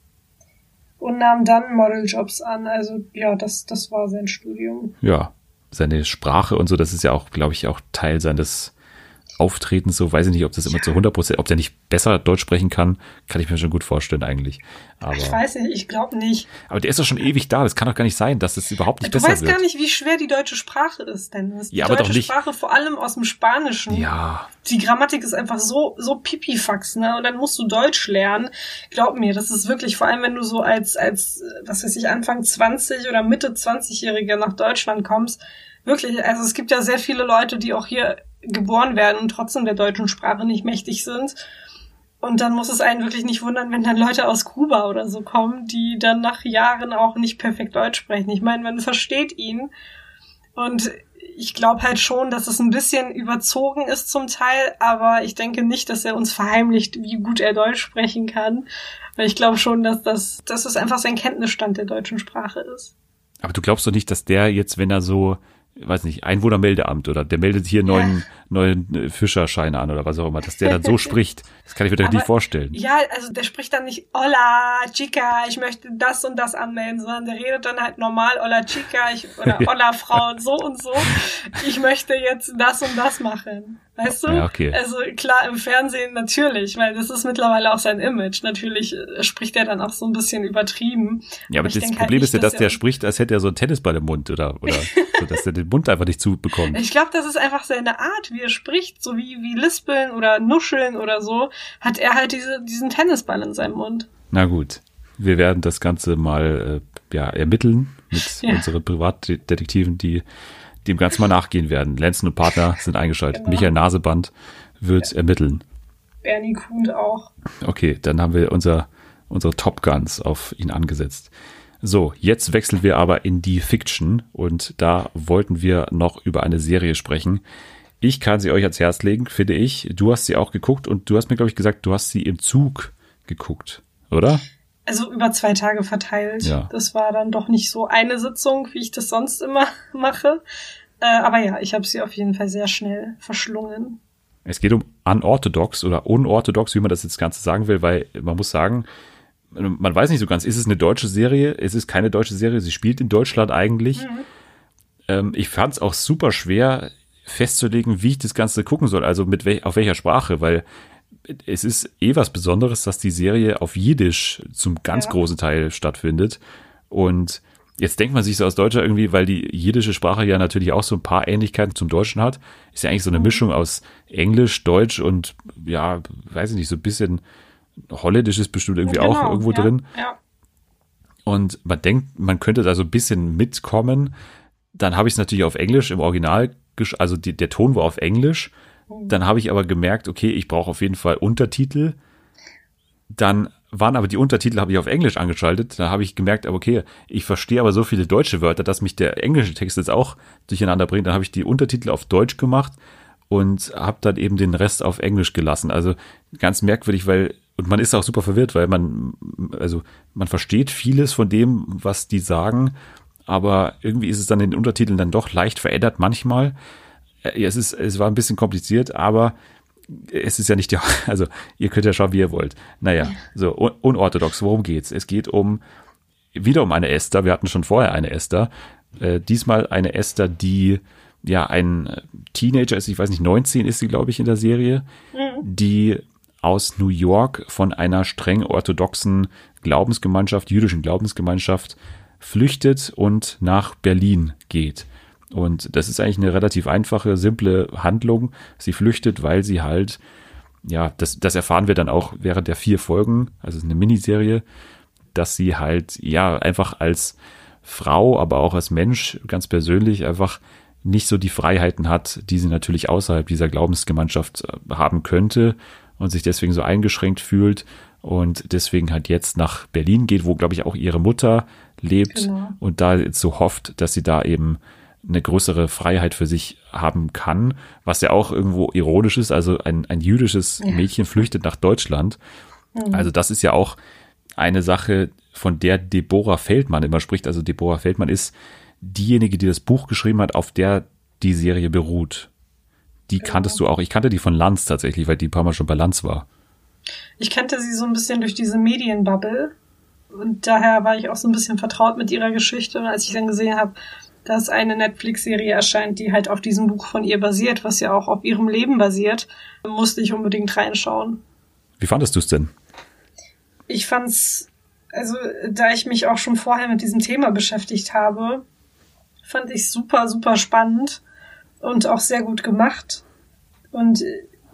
und nahm dann Modeljobs an. Also ja, das, das war sein Studium.
ja, seine Sprache und so, das ist ja auch, glaube ich, auch Teil seines Auftretens, so weiß ich nicht, ob das immer zu 100 Prozent, ob der nicht besser Deutsch sprechen kann, kann ich mir schon gut vorstellen eigentlich. Aber,
ich weiß nicht, ich glaube nicht.
Aber der ist doch schon ewig da, das kann doch gar nicht sein, dass es das überhaupt nicht
du
besser
weißt
wird.
gar nicht, wie schwer die deutsche Sprache ist, Dennis. Die
Ja, aber
deutsche
doch nicht-
Sprache vor allem aus dem Spanischen.
Ja,
Die Grammatik ist einfach so, so pipifax, ne? Und dann musst du Deutsch lernen. Glaub mir, das ist wirklich, vor allem wenn du so als, als, was weiß ich, Anfang 20 oder Mitte 20-Jähriger nach Deutschland kommst, wirklich, also es gibt ja sehr viele Leute, die auch hier geboren werden und trotzdem der deutschen Sprache nicht mächtig sind. Und dann muss es einen wirklich nicht wundern, wenn dann Leute aus Kuba oder so kommen, die dann nach Jahren auch nicht perfekt Deutsch sprechen. Ich meine, man versteht ihn. Und ich glaube halt schon, dass es ein bisschen überzogen ist zum Teil, aber ich denke nicht, dass er uns verheimlicht, wie gut er Deutsch sprechen kann. Weil ich glaube schon, dass das, dass es einfach sein Kenntnisstand der deutschen Sprache ist.
aber du glaubst doch nicht, dass der jetzt, wenn er so, weiß nicht, Einwohnermeldeamt oder der meldet hier neuen, neuen äh, Fischerschein an oder was auch immer, dass der dann so spricht. Das kann ich mir doch nicht vorstellen.
Ja, also der spricht dann nicht Hola, Chica, ich möchte das und das anmelden, sondern der redet dann halt normal Hola, Chica, ich, oder Hola, Frau, so und so. Ich möchte jetzt das und das machen. Weißt du?
Ja, okay.
Also klar, im Fernsehen natürlich, weil das ist mittlerweile auch sein Image. Natürlich äh, spricht er dann auch so ein bisschen übertrieben.
Ja, aber
ich
das
halt
Problem
nicht,
ist ja, dass, der
er-
spricht, als hätte er so einen Tennisball im Mund oder, oder so, dass er den Mund einfach nicht zubekommt.
Ich glaube, das ist einfach seine Art, wie er spricht, so wie, wie Lispeln oder Nuscheln oder so, hat er halt diese, diesen Tennisball in seinem Mund.
Na gut, wir werden das Ganze mal äh, ja, ermitteln mit
Ja.
unseren Privatdetektiven, die dem Ganzen mal nachgehen werden. Lenzen und Partner sind eingeschaltet.
Genau.
Michael Naseband wird ermitteln.
Bernie Kuhn auch.
Okay, dann haben wir unser, unsere Top Guns auf ihn angesetzt. So, jetzt wechseln wir aber in die Fiction und da wollten wir noch über eine Serie sprechen. Ich kann sie euch ans Herz legen, finde ich. Du hast sie auch geguckt und du hast mir, glaube ich, gesagt, du hast sie im Zug geguckt, oder?
Also über zwei Tage verteilt.
Ja.
Das war dann doch nicht so eine Sitzung, wie ich das sonst immer mache. Äh, aber ja, ich habe sie auf jeden Fall sehr schnell verschlungen.
Es geht um unorthodox oder unorthodox, wie man das jetzt Ganze sagen will, weil man muss sagen, man weiß nicht so ganz, ist es eine deutsche Serie? Es ist keine deutsche Serie, sie spielt in Deutschland eigentlich. Ähm, ich fand es auch super schwer festzulegen, wie ich das Ganze gucken soll, also mit wel auf welcher Sprache, weil es ist eh was Besonderes, dass die Serie auf Jiddisch zum ganz
Ja.
großen Teil stattfindet. Und jetzt denkt man sich so aus Deutscher irgendwie, weil die jiddische Sprache ja natürlich auch so ein paar Ähnlichkeiten zum Deutschen hat, ist ja eigentlich so eine Mischung aus Englisch, Deutsch und ja, weiß ich nicht, so ein bisschen Holländisch ist bestimmt irgendwie auch
Genau,
irgendwo
ja,
drin.
Ja.
Und man denkt, man könnte da so ein bisschen mitkommen. Dann habe ich es natürlich auf Englisch im Original, also die, der Ton war auf Englisch. Dann habe ich aber gemerkt, okay, ich brauche auf jeden Fall Untertitel. Dann waren aber die Untertitel habe ich auf Englisch angeschaltet. Da habe ich gemerkt, okay, ich verstehe aber so viele deutsche Wörter, dass mich der englische Text jetzt auch durcheinander bringt. Dann habe ich die Untertitel auf Deutsch gemacht und habe dann eben den Rest auf Englisch gelassen. Also ganz merkwürdig, weil und man ist auch super verwirrt, weil man also man versteht vieles von dem, was die sagen, aber irgendwie ist es dann in den Untertiteln dann doch leicht verändert manchmal. Äh, Es ist es war ein bisschen kompliziert, aber es ist ja nicht die, also ihr könnt ja schauen, wie ihr wollt. Naja, so un unorthodox, worum geht's? Es geht um wieder um eine Esther. Wir hatten schon vorher eine Esther. Äh, diesmal eine Esther, die ja ein Teenager ist, ich weiß nicht, 19 ist sie, glaube ich, in der Serie, die aus New York von einer streng orthodoxen Glaubensgemeinschaft, jüdischen Glaubensgemeinschaft, flüchtet und nach Berlin geht. Und das ist eigentlich eine relativ einfache, simple Handlung. Sie flüchtet, weil sie halt, ja, das, das erfahren wir dann auch während der vier Folgen, also es ist eine Miniserie, dass sie halt, ja, einfach als Frau, aber auch als Mensch ganz persönlich einfach nicht so die Freiheiten hat, die sie natürlich außerhalb dieser Glaubensgemeinschaft äh, haben könnte und sich deswegen so eingeschränkt fühlt und deswegen halt jetzt nach Berlin geht, wo, glaube ich, auch ihre Mutter lebt
Genau.
und da jetzt so hofft, dass sie da eben eine größere Freiheit für sich haben kann, was ja auch irgendwo ironisch ist. Also ein, ein jüdisches Mädchen flüchtet nach Deutschland. Also das ist ja auch eine Sache, von der Deborah Feldmann immer spricht. Also Deborah Feldmann ist diejenige, die das Buch geschrieben hat, auf der die Serie beruht. Die kanntest du auch. Ich kannte die von Lanz tatsächlich, weil die ein paar Mal schon bei Lanz war.
Ich kannte sie so ein bisschen durch diese Medienbubble. Und daher war ich auch so ein bisschen vertraut mit ihrer Geschichte. Und als ich dann gesehen habe, dass eine Netflix-Serie erscheint, die halt auf diesem Buch von ihr basiert, was ja auch auf ihrem Leben basiert, musste ich unbedingt reinschauen.
Wie fandest du es denn?
Ich fand's, also da ich mich auch schon vorher mit diesem Thema beschäftigt habe, fand ich super, super spannend und auch sehr gut gemacht. Und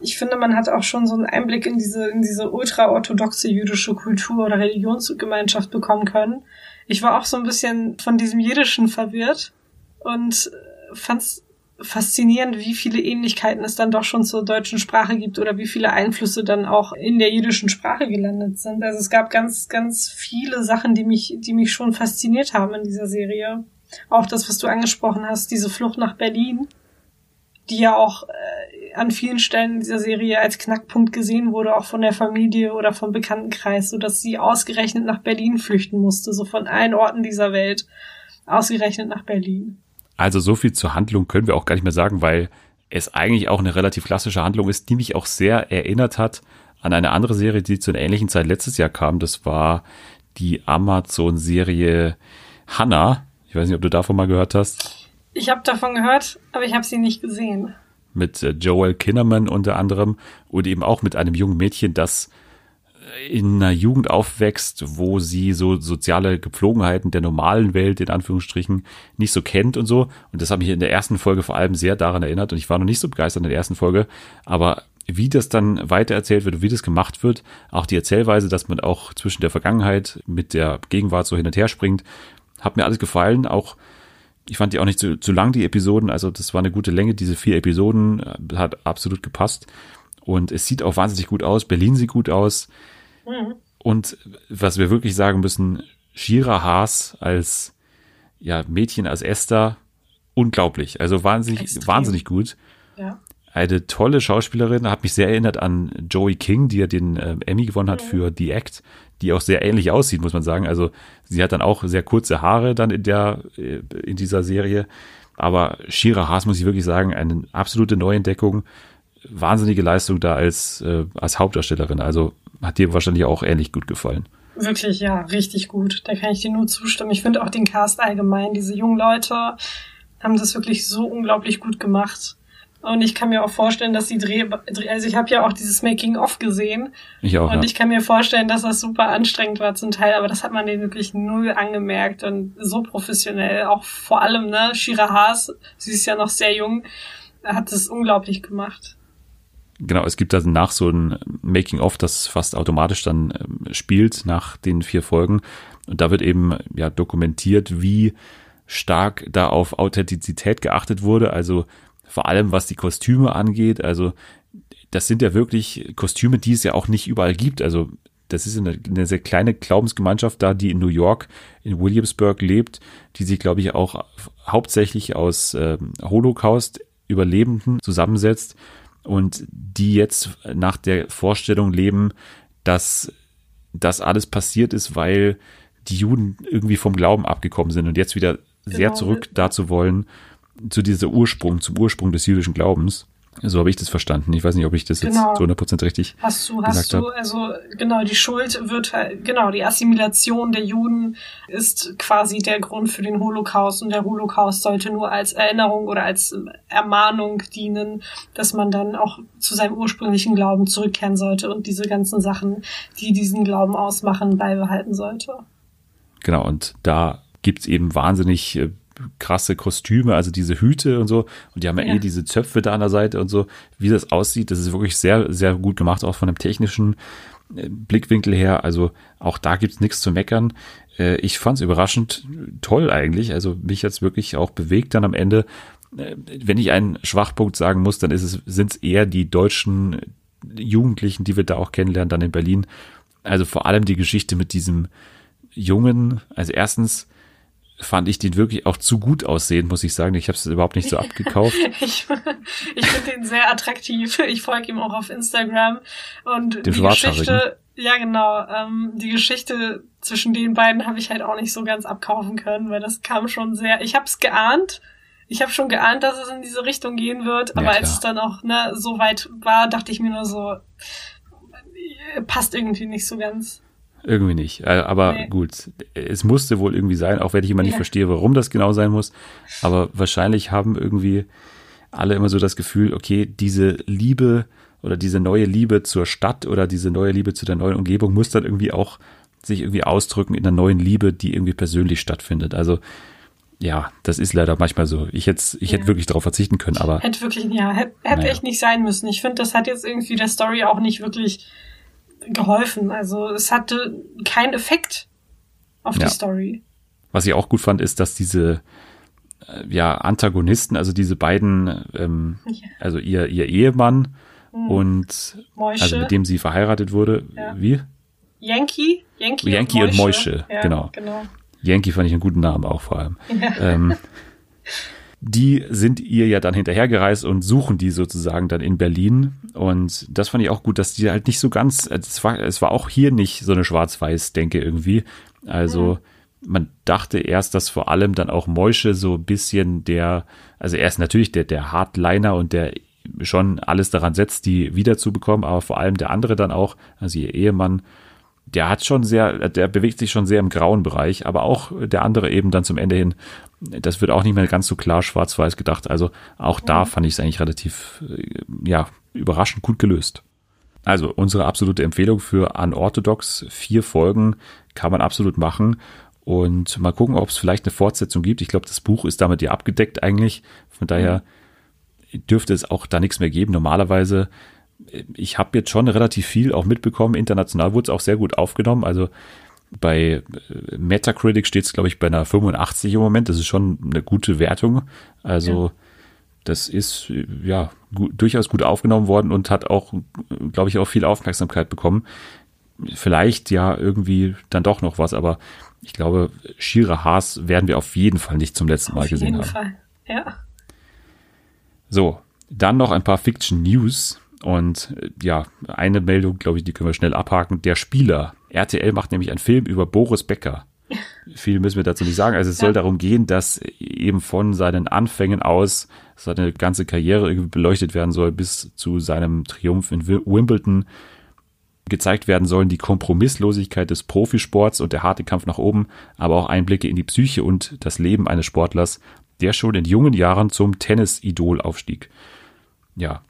ich finde, man hat auch schon so einen Einblick in diese, in diese ultra-orthodoxe jüdische Kultur oder Religionsgemeinschaft bekommen können. Ich war auch so ein bisschen von diesem Jiddischen verwirrt und fand es faszinierend, wie viele Ähnlichkeiten es dann doch schon zur deutschen Sprache gibt oder wie viele Einflüsse dann auch in der jiddischen Sprache gelandet sind. Also es gab ganz, ganz viele Sachen, die mich, die mich schon fasziniert haben in dieser Serie. Auch das, was du angesprochen hast, diese Flucht nach Berlin, die ja auch äh, an vielen Stellen dieser Serie als Knackpunkt gesehen wurde, auch von der Familie oder vom Bekanntenkreis, so dass sie ausgerechnet nach Berlin flüchten musste, so von allen Orten dieser Welt ausgerechnet nach Berlin.
Also so viel zur Handlung können wir auch gar nicht mehr sagen, weil es eigentlich auch eine relativ klassische Handlung ist, die mich auch sehr erinnert hat an eine andere Serie, die zu einer ähnlichen Zeit letztes Jahr kam. Das war die Amazon-Serie Hannah. Ich weiß nicht, ob du davon mal gehört hast.
Ich habe davon gehört, aber ich habe sie nicht gesehen.
Mit äh, Joel Kinnerman unter anderem und eben auch mit einem jungen Mädchen, das in einer Jugend aufwächst, wo sie so soziale Gepflogenheiten der normalen Welt in Anführungsstrichen nicht so kennt und so. Und das hat mich in der ersten Folge vor allem sehr daran erinnert. Und ich war noch nicht so begeistert in der ersten Folge, aber wie das dann weitererzählt wird, wie das gemacht wird, auch die Erzählweise, dass man auch zwischen der Vergangenheit mit der Gegenwart so hin und her springt, hat mir alles gefallen. Auch ich fand die auch nicht zu, zu lang, die Episoden. Also das war eine gute Länge. Diese vier Episoden äh, hat absolut gepasst. Und es sieht auch wahnsinnig gut aus. Berlin sieht gut aus. Mhm. Und was wir wirklich sagen müssen, Shira Haas als ja, Mädchen, als Esther, unglaublich. Also wahnsinnig, Extrem. wahnsinnig gut. Ja. Eine tolle Schauspielerin, hat mich sehr erinnert an Joey King, die ja den äh, Emmy gewonnen hat mhm. für The Act, die auch sehr ähnlich aussieht, muss man sagen. Also sie hat dann auch sehr kurze Haare dann in der, äh, in dieser Serie. Aber Shira Haas muss ich wirklich sagen, eine absolute Neuentdeckung. Wahnsinnige Leistung da als, äh, als Hauptdarstellerin. Also hat dir wahrscheinlich auch ähnlich gut gefallen.
Wirklich, ja, richtig gut. Da kann ich dir nur zustimmen. Ich finde auch den Cast allgemein, diese jungen Leute haben das wirklich so unglaublich gut gemacht. Und ich kann mir auch vorstellen, dass die Dreh, also ich habe ja auch dieses Making-of gesehen.
Ich auch.
Und
ja.
ich kann mir vorstellen, dass das super anstrengend war zum Teil, aber das hat man denen wirklich null angemerkt und so professionell. Auch vor allem, ne, Shira Haas, sie ist ja noch sehr jung, hat das unglaublich gemacht.
Genau, es gibt dann nach so ein Making-of, das fast automatisch dann ähm, spielt nach den vier Folgen. Und da wird eben ja dokumentiert, wie stark da auf Authentizität geachtet wurde. Also vor allem was die Kostüme angeht. Also das sind ja wirklich Kostüme, die es ja auch nicht überall gibt. Also das ist eine, eine sehr kleine Glaubensgemeinschaft da, die in New York, in Williamsburg lebt, die sich, glaube ich, auch hauptsächlich aus äh, Holocaust-Überlebenden zusammensetzt und die jetzt nach der Vorstellung leben, dass das alles passiert ist, weil die Juden irgendwie vom Glauben abgekommen sind und jetzt wieder sehr genau. zurück dazu wollen, zu dieser Ursprung, zum Ursprung des jüdischen Glaubens. So habe ich das verstanden. Ich weiß nicht, ob ich das genau. jetzt zu 100% richtig
hast du, hast du, Also genau, die Schuld wird halt, genau, die Assimilation der Juden ist quasi der Grund für den Holocaust und der Holocaust sollte nur als Erinnerung oder als Ermahnung dienen, dass man dann auch zu seinem ursprünglichen Glauben zurückkehren sollte und diese ganzen Sachen, die diesen Glauben ausmachen, beibehalten sollte.
Genau, und da gibt's eben wahnsinnig äh, krasse Kostüme, also diese Hüte und so. Und die haben ja, ja, eh diese Zöpfe da an der Seite und so. Wie das aussieht, das ist wirklich sehr, sehr gut gemacht, auch von dem technischen äh, Blickwinkel her. Also auch da gibt's nichts zu meckern. Äh, ich fand's überraschend toll eigentlich. Also mich jetzt wirklich auch bewegt dann am Ende. Äh, wenn ich einen Schwachpunkt sagen muss, dann ist es, sind's eher die deutschen Jugendlichen, die wir da auch kennenlernen, dann in Berlin. Also vor allem die Geschichte mit diesem Jungen. Also erstens, fand ich den wirklich auch zu gut aussehen, muss ich sagen. Ich habe es überhaupt nicht so abgekauft.
ich ich finde den sehr attraktiv. Ich folge ihm auch auf Instagram und
Dem die Geschichte,
ja genau, ähm, die Geschichte zwischen den beiden habe ich halt auch nicht so ganz abkaufen können, weil das kam schon sehr. Ich habe es geahnt. Ich habe schon geahnt, dass es in diese Richtung gehen wird, aber ja, als es dann auch ne, so weit war, dachte ich mir nur so, passt irgendwie nicht so ganz.
Irgendwie nicht. Äh, Aber
Nee.
gut, es musste wohl irgendwie sein, auch wenn ich immer nicht
Ja.
verstehe, warum das genau sein muss. Aber wahrscheinlich haben irgendwie alle immer so das Gefühl, okay, diese Liebe oder diese neue Liebe zur Stadt oder diese neue Liebe zu der neuen Umgebung muss dann irgendwie auch sich irgendwie ausdrücken in einer neuen Liebe, die irgendwie persönlich stattfindet. Also ja, das ist leider manchmal so. Ich hätte, ich hätte
Ja.
wirklich darauf verzichten können, aber
Hätte wirklich, ja, hätte, hätte
Naja.
echt nicht sein müssen. Ich finde, das hat jetzt irgendwie der Story auch nicht wirklich geholfen. Also es hatte keinen Effekt auf
Ja.
die Story.
Was ich auch gut fand, ist, dass diese äh, ja, Antagonisten, also diese beiden, ähm,
Ja.
also ihr, ihr Ehemann und
Moische.
also mit dem sie verheiratet wurde,
Ja.
wie?
Yankee? Yankee,
Yankee und Moische,
Ja,
genau.
genau.
Yankee fand ich einen guten Namen auch vor allem.
Ja.
Ähm, die sind ihr ja dann hinterhergereist und suchen die sozusagen dann in Berlin. Und das fand ich auch gut, dass die halt nicht so ganz, es war, es war auch hier nicht so eine Schwarz-Weiß-Denke irgendwie. Also man dachte erst, dass vor allem dann auch Moische so ein bisschen der, also er ist natürlich der, der Hardliner und der schon alles daran setzt, die wiederzubekommen, aber vor allem der andere dann auch, also ihr Ehemann, der hat schon sehr, der bewegt sich schon sehr im grauen Bereich, aber auch der andere eben dann zum Ende hin, das wird auch nicht mehr ganz so klar schwarz-weiß gedacht. Also auch da fand ich es eigentlich relativ, äh, ja, überraschend gut gelöst. Also unsere absolute Empfehlung für Unorthodox, vier Folgen kann man absolut machen und mal gucken, ob es vielleicht eine Fortsetzung gibt. Ich glaube, das Buch ist damit ja abgedeckt eigentlich. Von daher dürfte es auch da nichts mehr geben. Normalerweise ich habe jetzt schon relativ viel auch mitbekommen. International wurde es auch sehr gut aufgenommen. Also bei äh, Metacritic steht es, glaube ich, bei einer 85 im Moment. Das ist schon eine gute Wertung. Also das ist äh, ja gut, durchaus gut aufgenommen worden und hat auch, glaube ich, auch viel Aufmerksamkeit bekommen. Vielleicht ja irgendwie dann doch noch was, aber ich glaube, Shira Haas werden wir auf jeden Fall nicht zum letzten Mal
Auf
gesehen
jeden
haben.
Fall. Ja.
So, dann noch ein paar Fiction News. Und äh, ja, eine Meldung, glaube ich, die können wir schnell abhaken. Der Spieler. RTL macht nämlich einen Film über Boris Becker. Viel müssen wir dazu nicht sagen. Also es soll
Ja.
darum gehen, dass eben von seinen Anfängen aus seine ganze Karriere irgendwie beleuchtet werden soll bis zu seinem Triumph in Wi- Wimbledon gezeigt werden sollen, die Kompromisslosigkeit des Profisports und der harte Kampf nach oben, aber auch Einblicke in die Psyche und das Leben eines Sportlers, der schon in jungen Jahren zum Tennis-Idol aufstieg. Ja.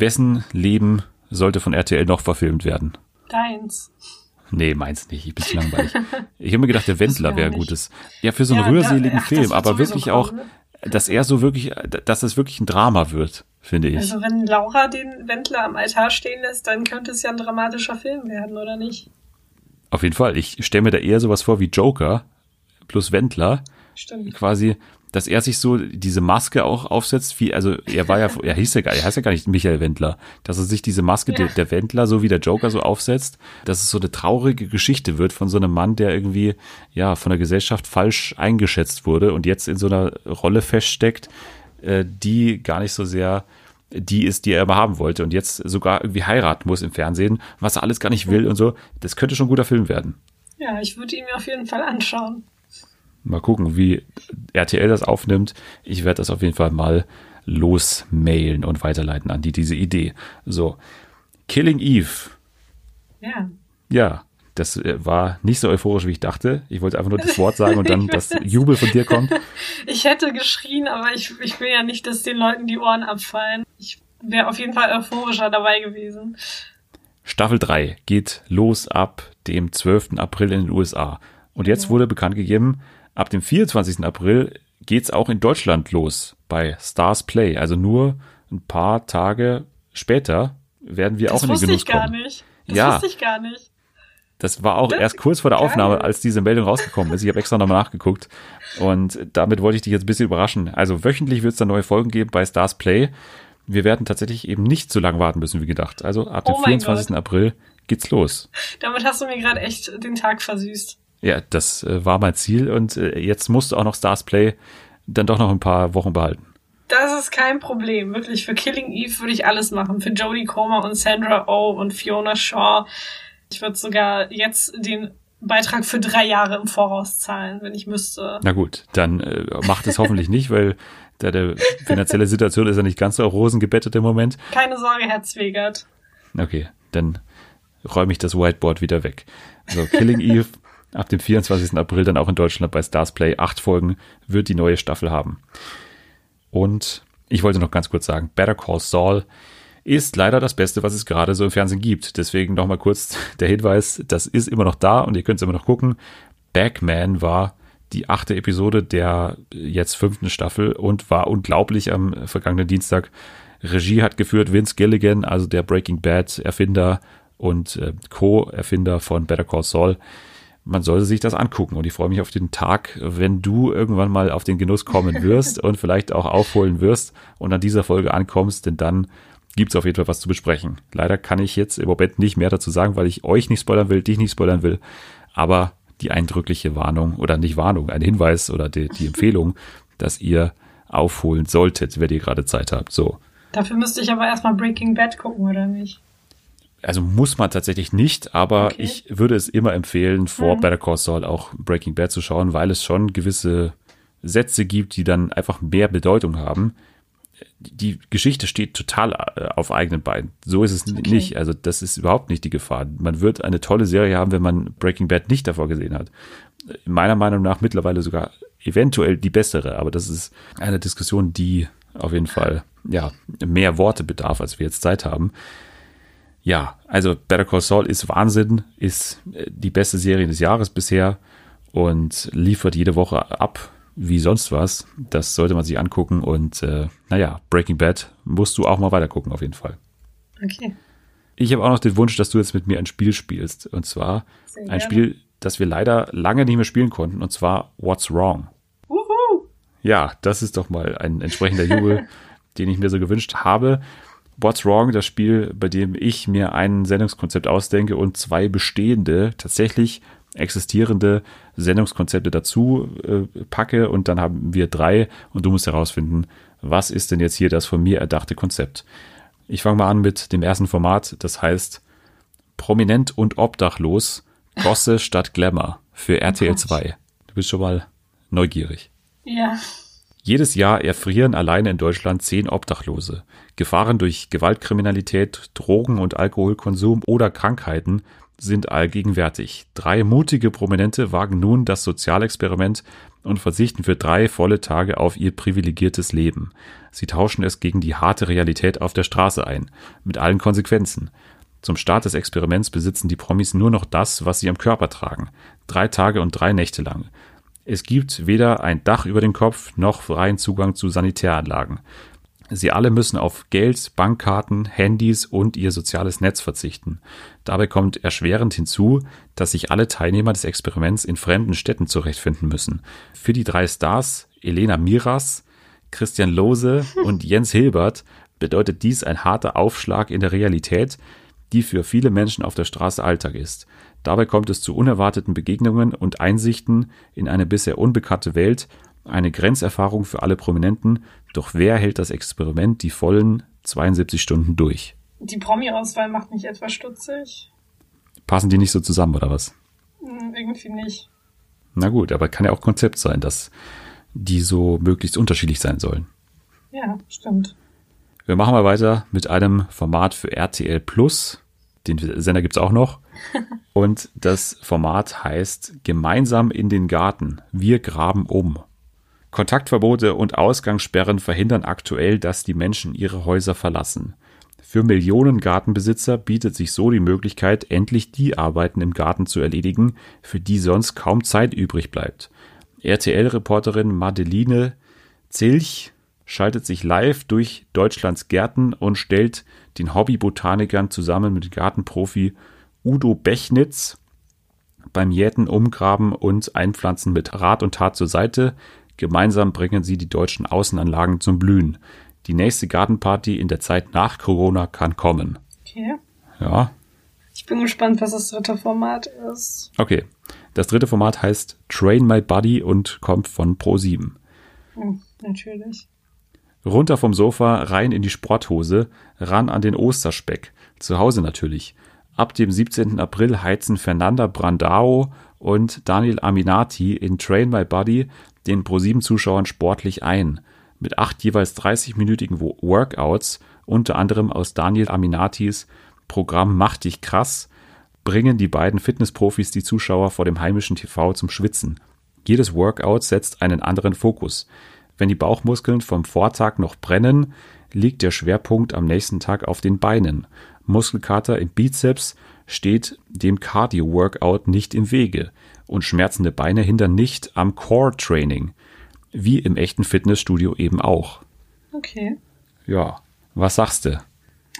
Wessen Leben sollte von RTL noch verfilmt werden?
Deins.
Nee, meins nicht. Ich bin zu langweilig. Ich habe mir gedacht, der Wendler wäre
nicht.
gutes. Ja, für so einen
Ja, da-
rührseligen
ach, das
Film, aber wirklich auch,
kommen,
dass er so wirklich, dass es wirklich ein Drama wird, finde ich.
Also wenn Laura den Wendler am Altar stehen lässt, dann könnte es ja ein dramatischer Film werden, oder nicht?
Auf jeden Fall. Ich stelle mir da eher sowas vor wie Joker plus Wendler.
Stimmt.
quasi, dass er sich so diese Maske auch aufsetzt, wie, also er war ja, er hieß ja gar, er heißt ja gar nicht Michael Wendler, dass er sich diese Maske
Ja.
der, der Wendler, so wie der Joker so aufsetzt, dass es so eine traurige Geschichte wird von so einem Mann, der irgendwie, ja, von der Gesellschaft falsch eingeschätzt wurde und jetzt in so einer Rolle feststeckt, äh, die gar nicht so sehr die ist, die er immer haben wollte und jetzt sogar irgendwie heiraten muss im Fernsehen, was er alles gar nicht will und so. Das könnte schon ein guter Film werden.
Ja, ich würde ihn mir auf jeden Fall anschauen.
Mal gucken, wie RTL das aufnimmt. Ich werde das auf jeden Fall mal losmailen und weiterleiten an die diese Idee. So, Killing Eve.
Ja.
Ja, das äh, war nicht so euphorisch, wie ich dachte. Ich wollte einfach nur das Wort sagen und dann das Jubel von dir kommt.
Ich hätte geschrien, aber ich, ich will ja nicht, dass den Leuten die Ohren abfallen. Ich wäre auf jeden Fall euphorischer dabei gewesen.
Staffel 3 geht los ab dem 12. April in den USA. Und jetzt wurde bekannt gegeben, ab dem 24. April geht's auch in Deutschland los bei Stars Play. Also nur ein paar Tage später werden wir auch
Das
in den
wusste
Genuss
ich gar
kommen.
nicht. Das
Ja.
wusste ich gar nicht.
Das war auch
Das-
erst kurz vor der. Aufnahme, als diese Meldung rausgekommen ist. Ich habe extra nochmal nachgeguckt. Und damit wollte ich dich jetzt ein bisschen überraschen. Also wöchentlich wird es dann neue Folgen geben bei Stars Play. Wir werden tatsächlich eben nicht so lange warten müssen wie gedacht. Also ab dem
Oh mein
24. April geht's los.
Damit hast du mir gerade echt den Tag versüßt.
Ja, das äh, war mein Ziel und äh, jetzt musst du auch noch Stars Play dann doch noch ein paar Wochen behalten.
Das ist kein Problem. Wirklich, für Killing Eve würde ich alles machen. Für Jodie Comer und Sandra Oh und Fiona Shaw. Ich würde sogar jetzt den Beitrag für drei Jahre im Voraus zahlen, wenn ich müsste.
Na gut, dann äh, macht es hoffentlich nicht, weil da der finanzielle Situation ist ja nicht ganz so auf Rosen gebettet im Moment.
Keine Sorge, Herr Zwegert.
Okay, dann räume ich das Whiteboard wieder weg. So, Killing Eve ab dem 24. April dann auch in Deutschland bei Stars Play. Acht Folgen wird die neue Staffel haben. Und ich wollte noch ganz kurz sagen, Better Call Saul ist leider das Beste, was es gerade so im Fernsehen gibt. Deswegen nochmal kurz der Hinweis, das ist immer noch da und ihr könnt es immer noch gucken. Backman war die achte Episode der jetzt fünften Staffel und war unglaublich am vergangenen Dienstag. Regie hat geführt Vince Gilligan, also der Breaking Bad Erfinder und äh, Co-Erfinder von Better Call Saul man sollte sich das angucken. Und ich freue mich auf den Tag, wenn du irgendwann mal auf den Genuss kommen wirst und vielleicht auch aufholen wirst und an dieser Folge ankommst, denn dann gibt es auf jeden Fall was zu besprechen. Leider kann ich jetzt im Moment nicht mehr dazu sagen, weil ich euch nicht spoilern will, dich nicht spoilern will. Aber die eindrückliche Warnung oder nicht Warnung, ein Hinweis oder die, die Empfehlung, dass ihr aufholen solltet, wenn ihr gerade Zeit habt. So.
Dafür müsste ich aber erstmal Breaking Bad gucken, oder nicht?
Also muss man tatsächlich nicht, aber okay. ich würde es immer empfehlen, vor mhm. Better Call Saul auch Breaking Bad zu schauen, weil es schon gewisse Sätze gibt, die dann einfach mehr Bedeutung haben. Die Geschichte steht total äh, auf eigenen Beinen. So ist es okay. nicht. Also das ist überhaupt nicht die Gefahr. Man wird eine tolle Serie haben, wenn man Breaking Bad nicht davor gesehen hat. Meiner Meinung nach mittlerweile sogar eventuell die bessere, aber das ist eine Diskussion, die auf jeden Fall ja mehr Worte bedarf, als wir jetzt Zeit haben ja, also Better Call Saul ist Wahnsinn, ist äh, die beste Serie des Jahres bisher und liefert jede Woche ab wie sonst was. Das sollte man sich angucken und äh, naja, Breaking Bad musst du auch mal weitergucken auf jeden Fall.
Okay.
Ich habe auch noch den Wunsch, dass du jetzt mit mir ein Spiel spielst und zwar Sehr ein Spiel, das wir leider lange nicht mehr spielen konnten und zwar What's Wrong.
Uhu.
Ja, das ist doch mal ein entsprechender Jubel, den ich mir so gewünscht habe. What's Wrong, das Spiel, bei dem ich mir ein Sendungskonzept ausdenke und zwei bestehende, tatsächlich existierende Sendungskonzepte dazu äh, packe und dann haben wir drei und du musst herausfinden, was ist denn jetzt hier das von mir erdachte Konzept. Ich fange mal an mit dem ersten Format, das heißt Prominent und Obdachlos, Gosse statt Glamour für RTL 2. Du bist schon mal neugierig.
Ja.
Jedes Jahr erfrieren alleine in Deutschland zehn Obdachlose. Gefahren durch Gewaltkriminalität, Drogen- und Alkoholkonsum oder Krankheiten sind allgegenwärtig. Drei mutige Prominente wagen nun das Sozialexperiment und verzichten für drei volle Tage auf ihr privilegiertes Leben. Sie tauschen es gegen die harte Realität auf der Straße ein, mit allen Konsequenzen. Zum Start des Experiments besitzen die Promis nur noch das, was sie am Körper tragen. Drei Tage und drei Nächte lang. Es gibt weder ein Dach über den Kopf noch freien Zugang zu Sanitäranlagen. Sie alle müssen auf Geld, Bankkarten, Handys und ihr soziales Netz verzichten. Dabei kommt erschwerend hinzu, dass sich alle Teilnehmer des Experiments in fremden Städten zurechtfinden müssen. Für die drei Stars, Elena Miras, Christian Lose und Jens Hilbert, bedeutet dies ein harter Aufschlag in der Realität, die für viele Menschen auf der Straße Alltag ist. Dabei kommt es zu unerwarteten Begegnungen und Einsichten in eine bisher unbekannte Welt, eine Grenzerfahrung für alle Prominenten, doch wer hält das Experiment die vollen 72 Stunden durch?
Die Promi-Auswahl macht mich etwas stutzig.
Passen die nicht so zusammen, oder was?
Hm, irgendwie nicht.
Na gut, aber kann ja auch Konzept sein, dass die so möglichst unterschiedlich sein sollen.
Ja, stimmt.
Wir machen mal weiter mit einem Format für RTL Plus. Den Sender gibt's auch noch. Und das Format heißt Gemeinsam in den Garten. Wir graben um. Kontaktverbote und Ausgangssperren verhindern aktuell, dass die Menschen ihre Häuser verlassen. Für Millionen Gartenbesitzer bietet sich so die Möglichkeit, endlich die Arbeiten im Garten zu erledigen, für die sonst kaum Zeit übrig bleibt. RTL-Reporterin Madeline Zilch schaltet sich live durch Deutschlands Gärten und stellt den Hobbybotanikern zusammen mit Gartenprofi Udo Bechnitz beim Jäten, Umgraben und Einpflanzen mit Rat und Tat zur Seite. Gemeinsam bringen sie die deutschen Außenanlagen zum Blühen. Die nächste Gartenparty in der Zeit nach Corona kann kommen.
Okay.
Ja.
Ich bin gespannt, was das dritte Format ist.
Okay. Das dritte Format heißt Train My Buddy und kommt von Pro7.
Hm, natürlich.
Runter vom Sofa, rein in die Sporthose, ran an den Osterspeck. Zu Hause natürlich. Ab dem 17. April heizen Fernanda Brandao und Daniel Aminati in Train My Body den Pro7-Zuschauern sportlich ein. Mit acht jeweils 30-minütigen Workouts, unter anderem aus Daniel Aminatis Programm Mach dich krass bringen die beiden Fitnessprofis die Zuschauer vor dem heimischen TV zum Schwitzen. Jedes Workout setzt einen anderen Fokus. Wenn die Bauchmuskeln vom Vortag noch brennen, liegt der Schwerpunkt am nächsten Tag auf den Beinen. Muskelkater im Bizeps steht dem Cardio-Workout nicht im Wege und schmerzende Beine hindern nicht am Core-Training, wie im echten Fitnessstudio eben auch.
Okay.
Ja, was sagst du?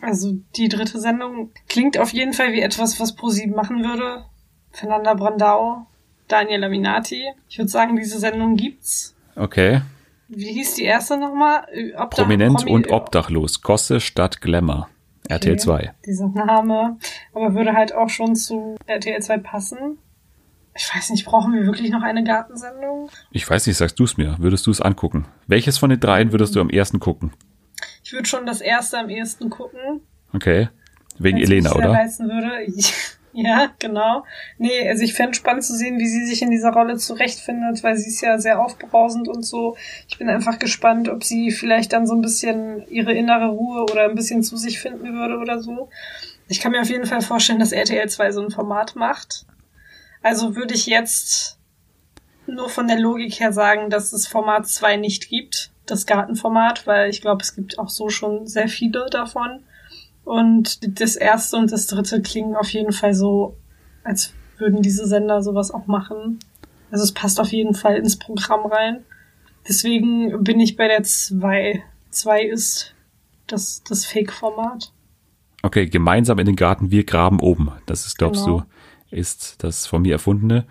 Also die dritte Sendung klingt auf jeden Fall wie etwas, was ProSieben machen würde. Fernanda Brandau, Daniel Laminati. Ich würde sagen, diese Sendung gibt's.
Okay.
Wie hieß die erste nochmal? Obdach-
Prominent
Promi-
und obdachlos. Gosse statt Glamour. RTL 2.
Dieser Name. Aber würde halt auch schon zu RTL 2 passen. Ich weiß nicht, brauchen wir wirklich noch eine Gartensendung?
Ich weiß nicht, sagst du es mir? Würdest du es angucken? Welches von den dreien würdest du am ersten gucken?
Ich würde schon das erste am ehesten gucken.
Okay. Wegen
wenn's
Elena, oder?
reizen würde. Ja, genau. Nee, also ich fände spannend zu sehen, wie sie sich in dieser Rolle zurechtfindet, weil sie ist ja sehr aufbrausend und so. Ich bin einfach gespannt, ob sie vielleicht dann so ein bisschen ihre innere Ruhe oder ein bisschen zu sich finden würde oder so. Ich kann mir auf jeden Fall vorstellen, dass RTL 2 so ein Format macht. Also würde ich jetzt nur von der Logik her sagen, dass es Format 2 nicht gibt, das Gartenformat, weil ich glaube, es gibt auch so schon sehr viele davon. Und das erste und das dritte klingen auf jeden Fall so, als würden diese Sender sowas auch machen. Also es passt auf jeden Fall ins Programm rein. Deswegen bin ich bei der 2. 2 ist das, das Fake-Format.
Okay, gemeinsam in den Garten, wir graben oben. Das ist, glaubst
Genau.
du, ist das von mir erfundene.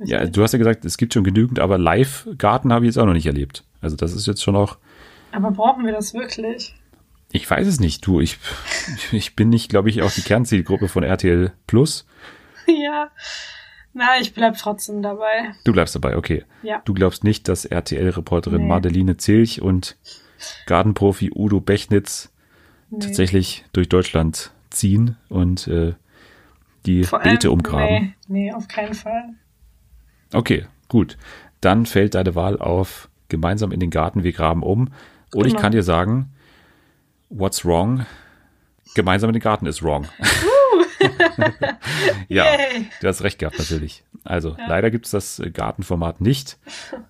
Ja, du hast ja gesagt, es gibt schon genügend, aber Live-Garten habe ich jetzt auch noch nicht erlebt. Also das ist jetzt schon auch,
Aber brauchen wir das wirklich?
ich weiß es nicht, du, ich, ich bin nicht, glaube ich, auch die Kernzielgruppe von RTL Plus.
ja. Na, ich bleib trotzdem dabei.
Du bleibst dabei, okay.
Ja.
Du glaubst nicht, dass RTL-Reporterin
Nee.
Madeline Zilch und Gartenprofi Udo Bechnitz
Nee.
tatsächlich durch Deutschland ziehen und äh, die
Vor allem-
Beete umgraben.
Nee, nee, auf keinen Fall.
Okay, gut. Dann fällt deine Wahl auf gemeinsam in den Garten, wir graben um. Und ich
Genau.
kann dir sagen, what's wrong? Gemeinsam in den Garten ist wrong. ja,
Yay.
du hast recht gehabt, natürlich. Also, leider gibt es das äh, Gartenformat nicht.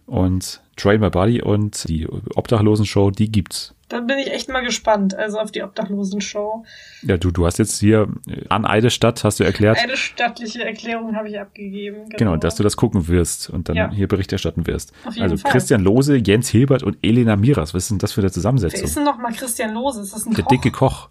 Und Train My Body und die Obdachlosen-Show, die gibt's.
Dann bin ich echt mal gespannt, also auf die Obdachlosen-Show.
Ja, du, du hast jetzt hier äh, an Eidesstadt, hast du erklärt,
Eine stattliche Erklärung habe ich abgegeben.
Genau, dass du das gucken wirst und dann
Ja.
hier Bericht erstatten wirst.
Auf jeden
Also
Fall.
Christian Lose, Jens Hilbert und Elena Miras. Was ist denn das für eine
Wer
Zusammensetzung?
ist denn noch mal Christian Lose? Ist das ein
Der
Koch?
dicke Koch,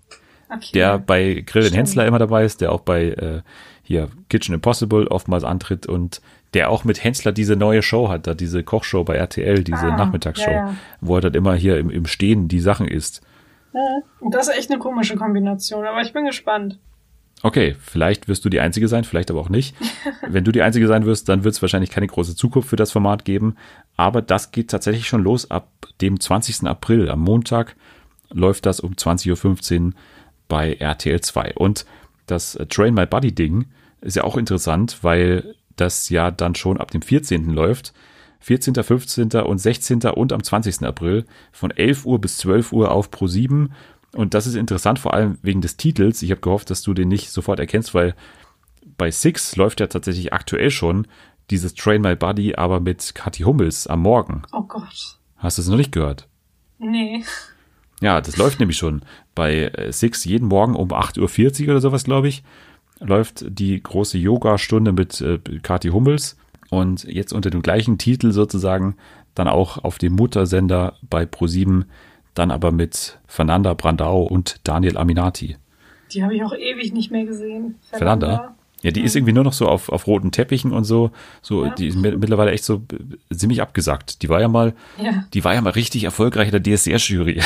Okay.
der bei Grill. Hensler immer dabei ist, der auch bei äh, hier Kitchen Impossible oftmals antritt und der auch mit Hensler diese neue Show hat, da diese Kochshow bei RTL, diese
Ah,
Nachmittagsshow,
ja, ja.
wo er dann immer hier im, im Stehen die Sachen isst.
Das ist echt eine komische Kombination, aber ich bin gespannt.
Okay, vielleicht wirst du die Einzige sein, vielleicht aber auch nicht. Wenn du die Einzige sein wirst, dann wird es wahrscheinlich keine große Zukunft für das Format geben. Aber das geht tatsächlich schon los ab dem 20. April. Am Montag läuft das um 20.15 Uhr bei RTL 2. Und das Train My Body Ding ist ja auch interessant, weil das ja dann schon ab dem 14. läuft. 14., 15. und 16. und am 20. April von 11 Uhr bis 12 Uhr auf Pro 7. Und das ist interessant, vor allem wegen des Titels. Ich habe gehofft, dass du den nicht sofort erkennst, weil bei Six läuft ja tatsächlich aktuell schon dieses Train My Body, aber mit Kathi Hummels am Morgen.
Oh Gott.
Hast du es noch nicht gehört?
Nee.
Ja, das läuft nämlich schon bei äh, Six jeden Morgen um 8.40 Uhr oder sowas, glaube ich, läuft die große Yoga-Stunde mit äh, Kathi Hummels und jetzt unter dem gleichen Titel sozusagen dann auch auf dem Muttersender bei Pro7, dann aber mit Fernanda Brandau und Daniel Aminati.
Die habe ich auch ewig nicht mehr gesehen.
Fernanda? Ja, die ist irgendwie nur noch so auf, auf roten Teppichen und so. So,
Ja.
die ist mi- mittlerweile echt so äh, ziemlich abgesagt. Die war ja mal,
Ja.
die war ja mal richtig erfolgreich in der DSDR-Jury.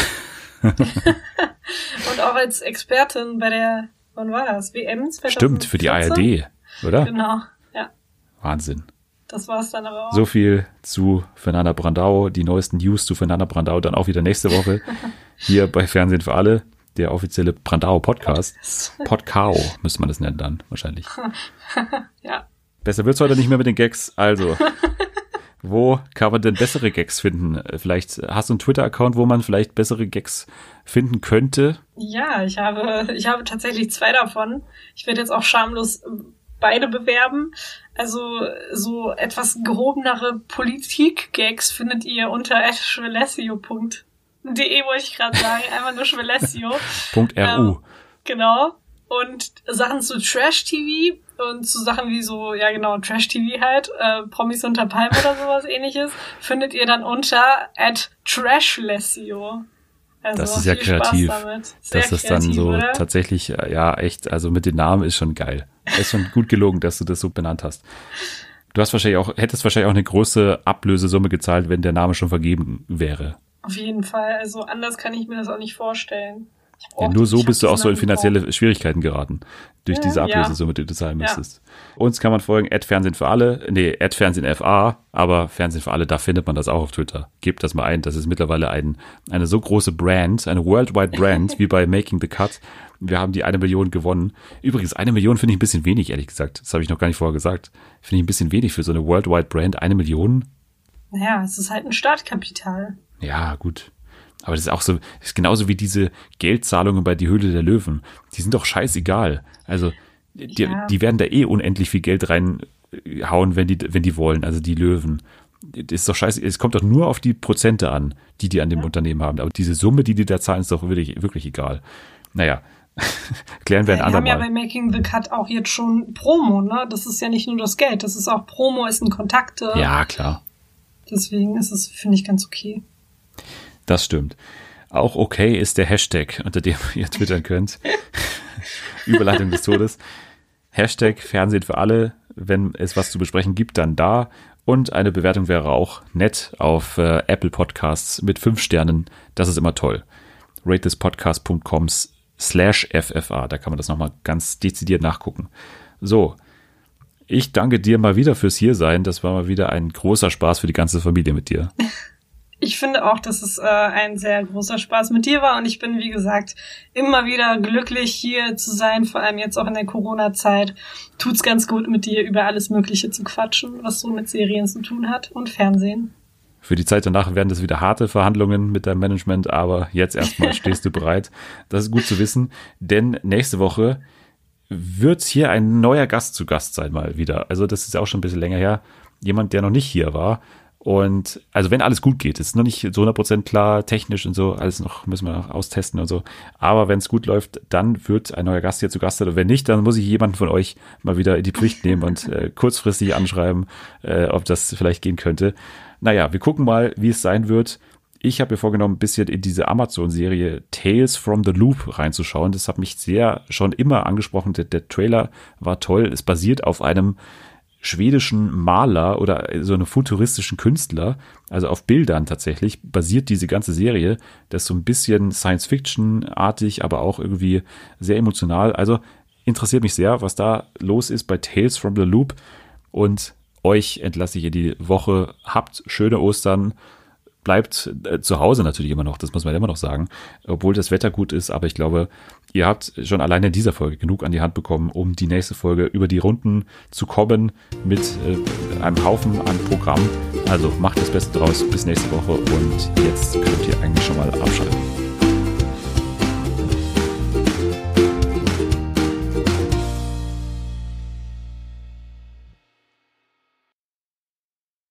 Und auch als Expertin bei der, wann war das? WM 2014?
Stimmt, für die ARD, oder?
Genau. Ja.
Wahnsinn.
Das war es dann aber auch.
So viel zu Fernanda Brandau. Die neuesten News zu Fernanda Brandau dann auch wieder nächste Woche hier bei Fernsehen für alle, der offizielle Brandau Podcast. Podcao müsste man das nennen dann wahrscheinlich.
Ja.
Besser wird's heute nicht mehr mit den Gags. Also, wo kann man denn bessere Gags finden? Vielleicht hast du einen Twitter-Account, wo man vielleicht bessere Gags finden könnte.
Ja, ich habe, ich habe tatsächlich zwei davon. Ich werde jetzt auch schamlos beide bewerben. Also so etwas gehobenere Politik-Gags findet ihr unter schwelessio.de, wollte ich gerade sagen. Einfach nur Schwelessio.
.ru. Ähm,
genau. Und Sachen zu Trash-TV und zu Sachen wie so, ja genau, Trash-TV halt, äh, Promis unter Palm oder sowas ähnliches, findet ihr dann unter at Trashlessio.
Also das ist ja kreativ. Das ist dann so oder? tatsächlich, ja, echt, also mit den Namen ist schon geil. Ist schon gut gelogen, dass du das so benannt hast. Du hast wahrscheinlich auch, hättest wahrscheinlich auch eine große Ablösesumme gezahlt, wenn der Name schon vergeben wäre.
Auf jeden Fall. Also anders kann ich mir das auch nicht vorstellen.
Ja, nur so bist du auch so in finanzielle Schwierigkeiten geraten. Durch ja, diese Ablösesumme, die du zahlen müsstest. Ja. Uns kann man folgen, Ad Fernsehen für alle, nee, Ad Fernsehen FA, aber Fernsehen für alle, da findet man das auch auf Twitter. Gebt das mal ein, das ist mittlerweile ein, eine so große Brand, eine worldwide Brand, wie bei Making the Cut. Wir haben die eine Million gewonnen. Übrigens, eine Million finde ich ein bisschen wenig, ehrlich gesagt. Das habe ich noch gar nicht vorher gesagt. Finde ich ein bisschen wenig für so eine worldwide Brand. Eine Million?
Naja, es ist halt ein Startkapital.
Ja, gut. Aber das ist auch so, das ist genauso wie diese Geldzahlungen bei die Höhle der Löwen. Die sind doch scheißegal. Also, die, ja. die werden da eh unendlich viel Geld reinhauen, wenn die, wenn die wollen, also die Löwen. Das ist doch scheiße. Es kommt doch nur auf die Prozente an, die die an dem ja. Unternehmen haben. Aber diese Summe, die die da zahlen, ist doch wirklich, wirklich egal. Naja, klären wir ein andermal. Wir haben
ja bei Making the Cut auch jetzt schon Promo, ne? Das ist ja nicht nur das Geld, das ist auch Promo, es sind Kontakte.
Ja, klar.
Deswegen ist es, finde ich, ganz okay.
Das stimmt. Auch okay ist der Hashtag, unter dem ihr twittern könnt. Überleitung des Todes. Hashtag Fernsehen für alle. Wenn es was zu besprechen gibt, dann da. Und eine Bewertung wäre auch nett auf äh, Apple Podcasts mit fünf Sternen. Das ist immer toll. ratethispodcast.com slash FFA. Da kann man das nochmal ganz dezidiert nachgucken. So. Ich danke dir mal wieder fürs Hiersein. Das war mal wieder ein großer Spaß für die ganze Familie mit dir.
ich finde auch, dass es äh, ein sehr großer Spaß mit dir war und ich bin, wie gesagt, immer wieder glücklich hier zu sein, vor allem jetzt auch in der Corona-Zeit. Tut's ganz gut mit dir über alles Mögliche zu quatschen, was so mit Serien zu tun hat und Fernsehen.
Für die Zeit danach werden das wieder harte Verhandlungen mit deinem Management, aber jetzt erstmal stehst du bereit. Das ist gut zu wissen, denn nächste Woche wird hier ein neuer Gast zu Gast sein mal wieder. Also das ist auch schon ein bisschen länger her. Jemand, der noch nicht hier war. Und also wenn alles gut geht, ist noch nicht so 100% klar, technisch und so, alles noch, müssen wir noch austesten und so. Aber wenn es gut läuft, dann wird ein neuer Gast hier zu Gast sein. Und wenn nicht, dann muss ich jemanden von euch mal wieder in die Pflicht nehmen und äh, kurzfristig anschreiben, äh, ob das vielleicht gehen könnte. Naja, wir gucken mal, wie es sein wird. Ich habe mir vorgenommen, ein bisschen in diese Amazon-Serie Tales from the Loop reinzuschauen. Das hat mich sehr schon immer angesprochen. Der, der Trailer war toll. Es basiert auf einem schwedischen Maler oder so einem futuristischen Künstler, also auf Bildern tatsächlich, basiert diese ganze Serie. Das ist so ein bisschen Science-Fiction-artig, aber auch irgendwie sehr emotional. Also interessiert mich sehr, was da los ist bei Tales from the Loop. Und euch entlasse ich in die Woche. Habt schöne Ostern bleibt äh, zu Hause natürlich immer noch, das muss man immer noch sagen, obwohl das Wetter gut ist, aber ich glaube, ihr habt schon alleine in dieser Folge genug an die Hand bekommen, um die nächste Folge über die Runden zu kommen mit äh, einem Haufen an Programm. Also macht das Beste draus, bis nächste Woche und jetzt könnt ihr eigentlich schon mal abschalten.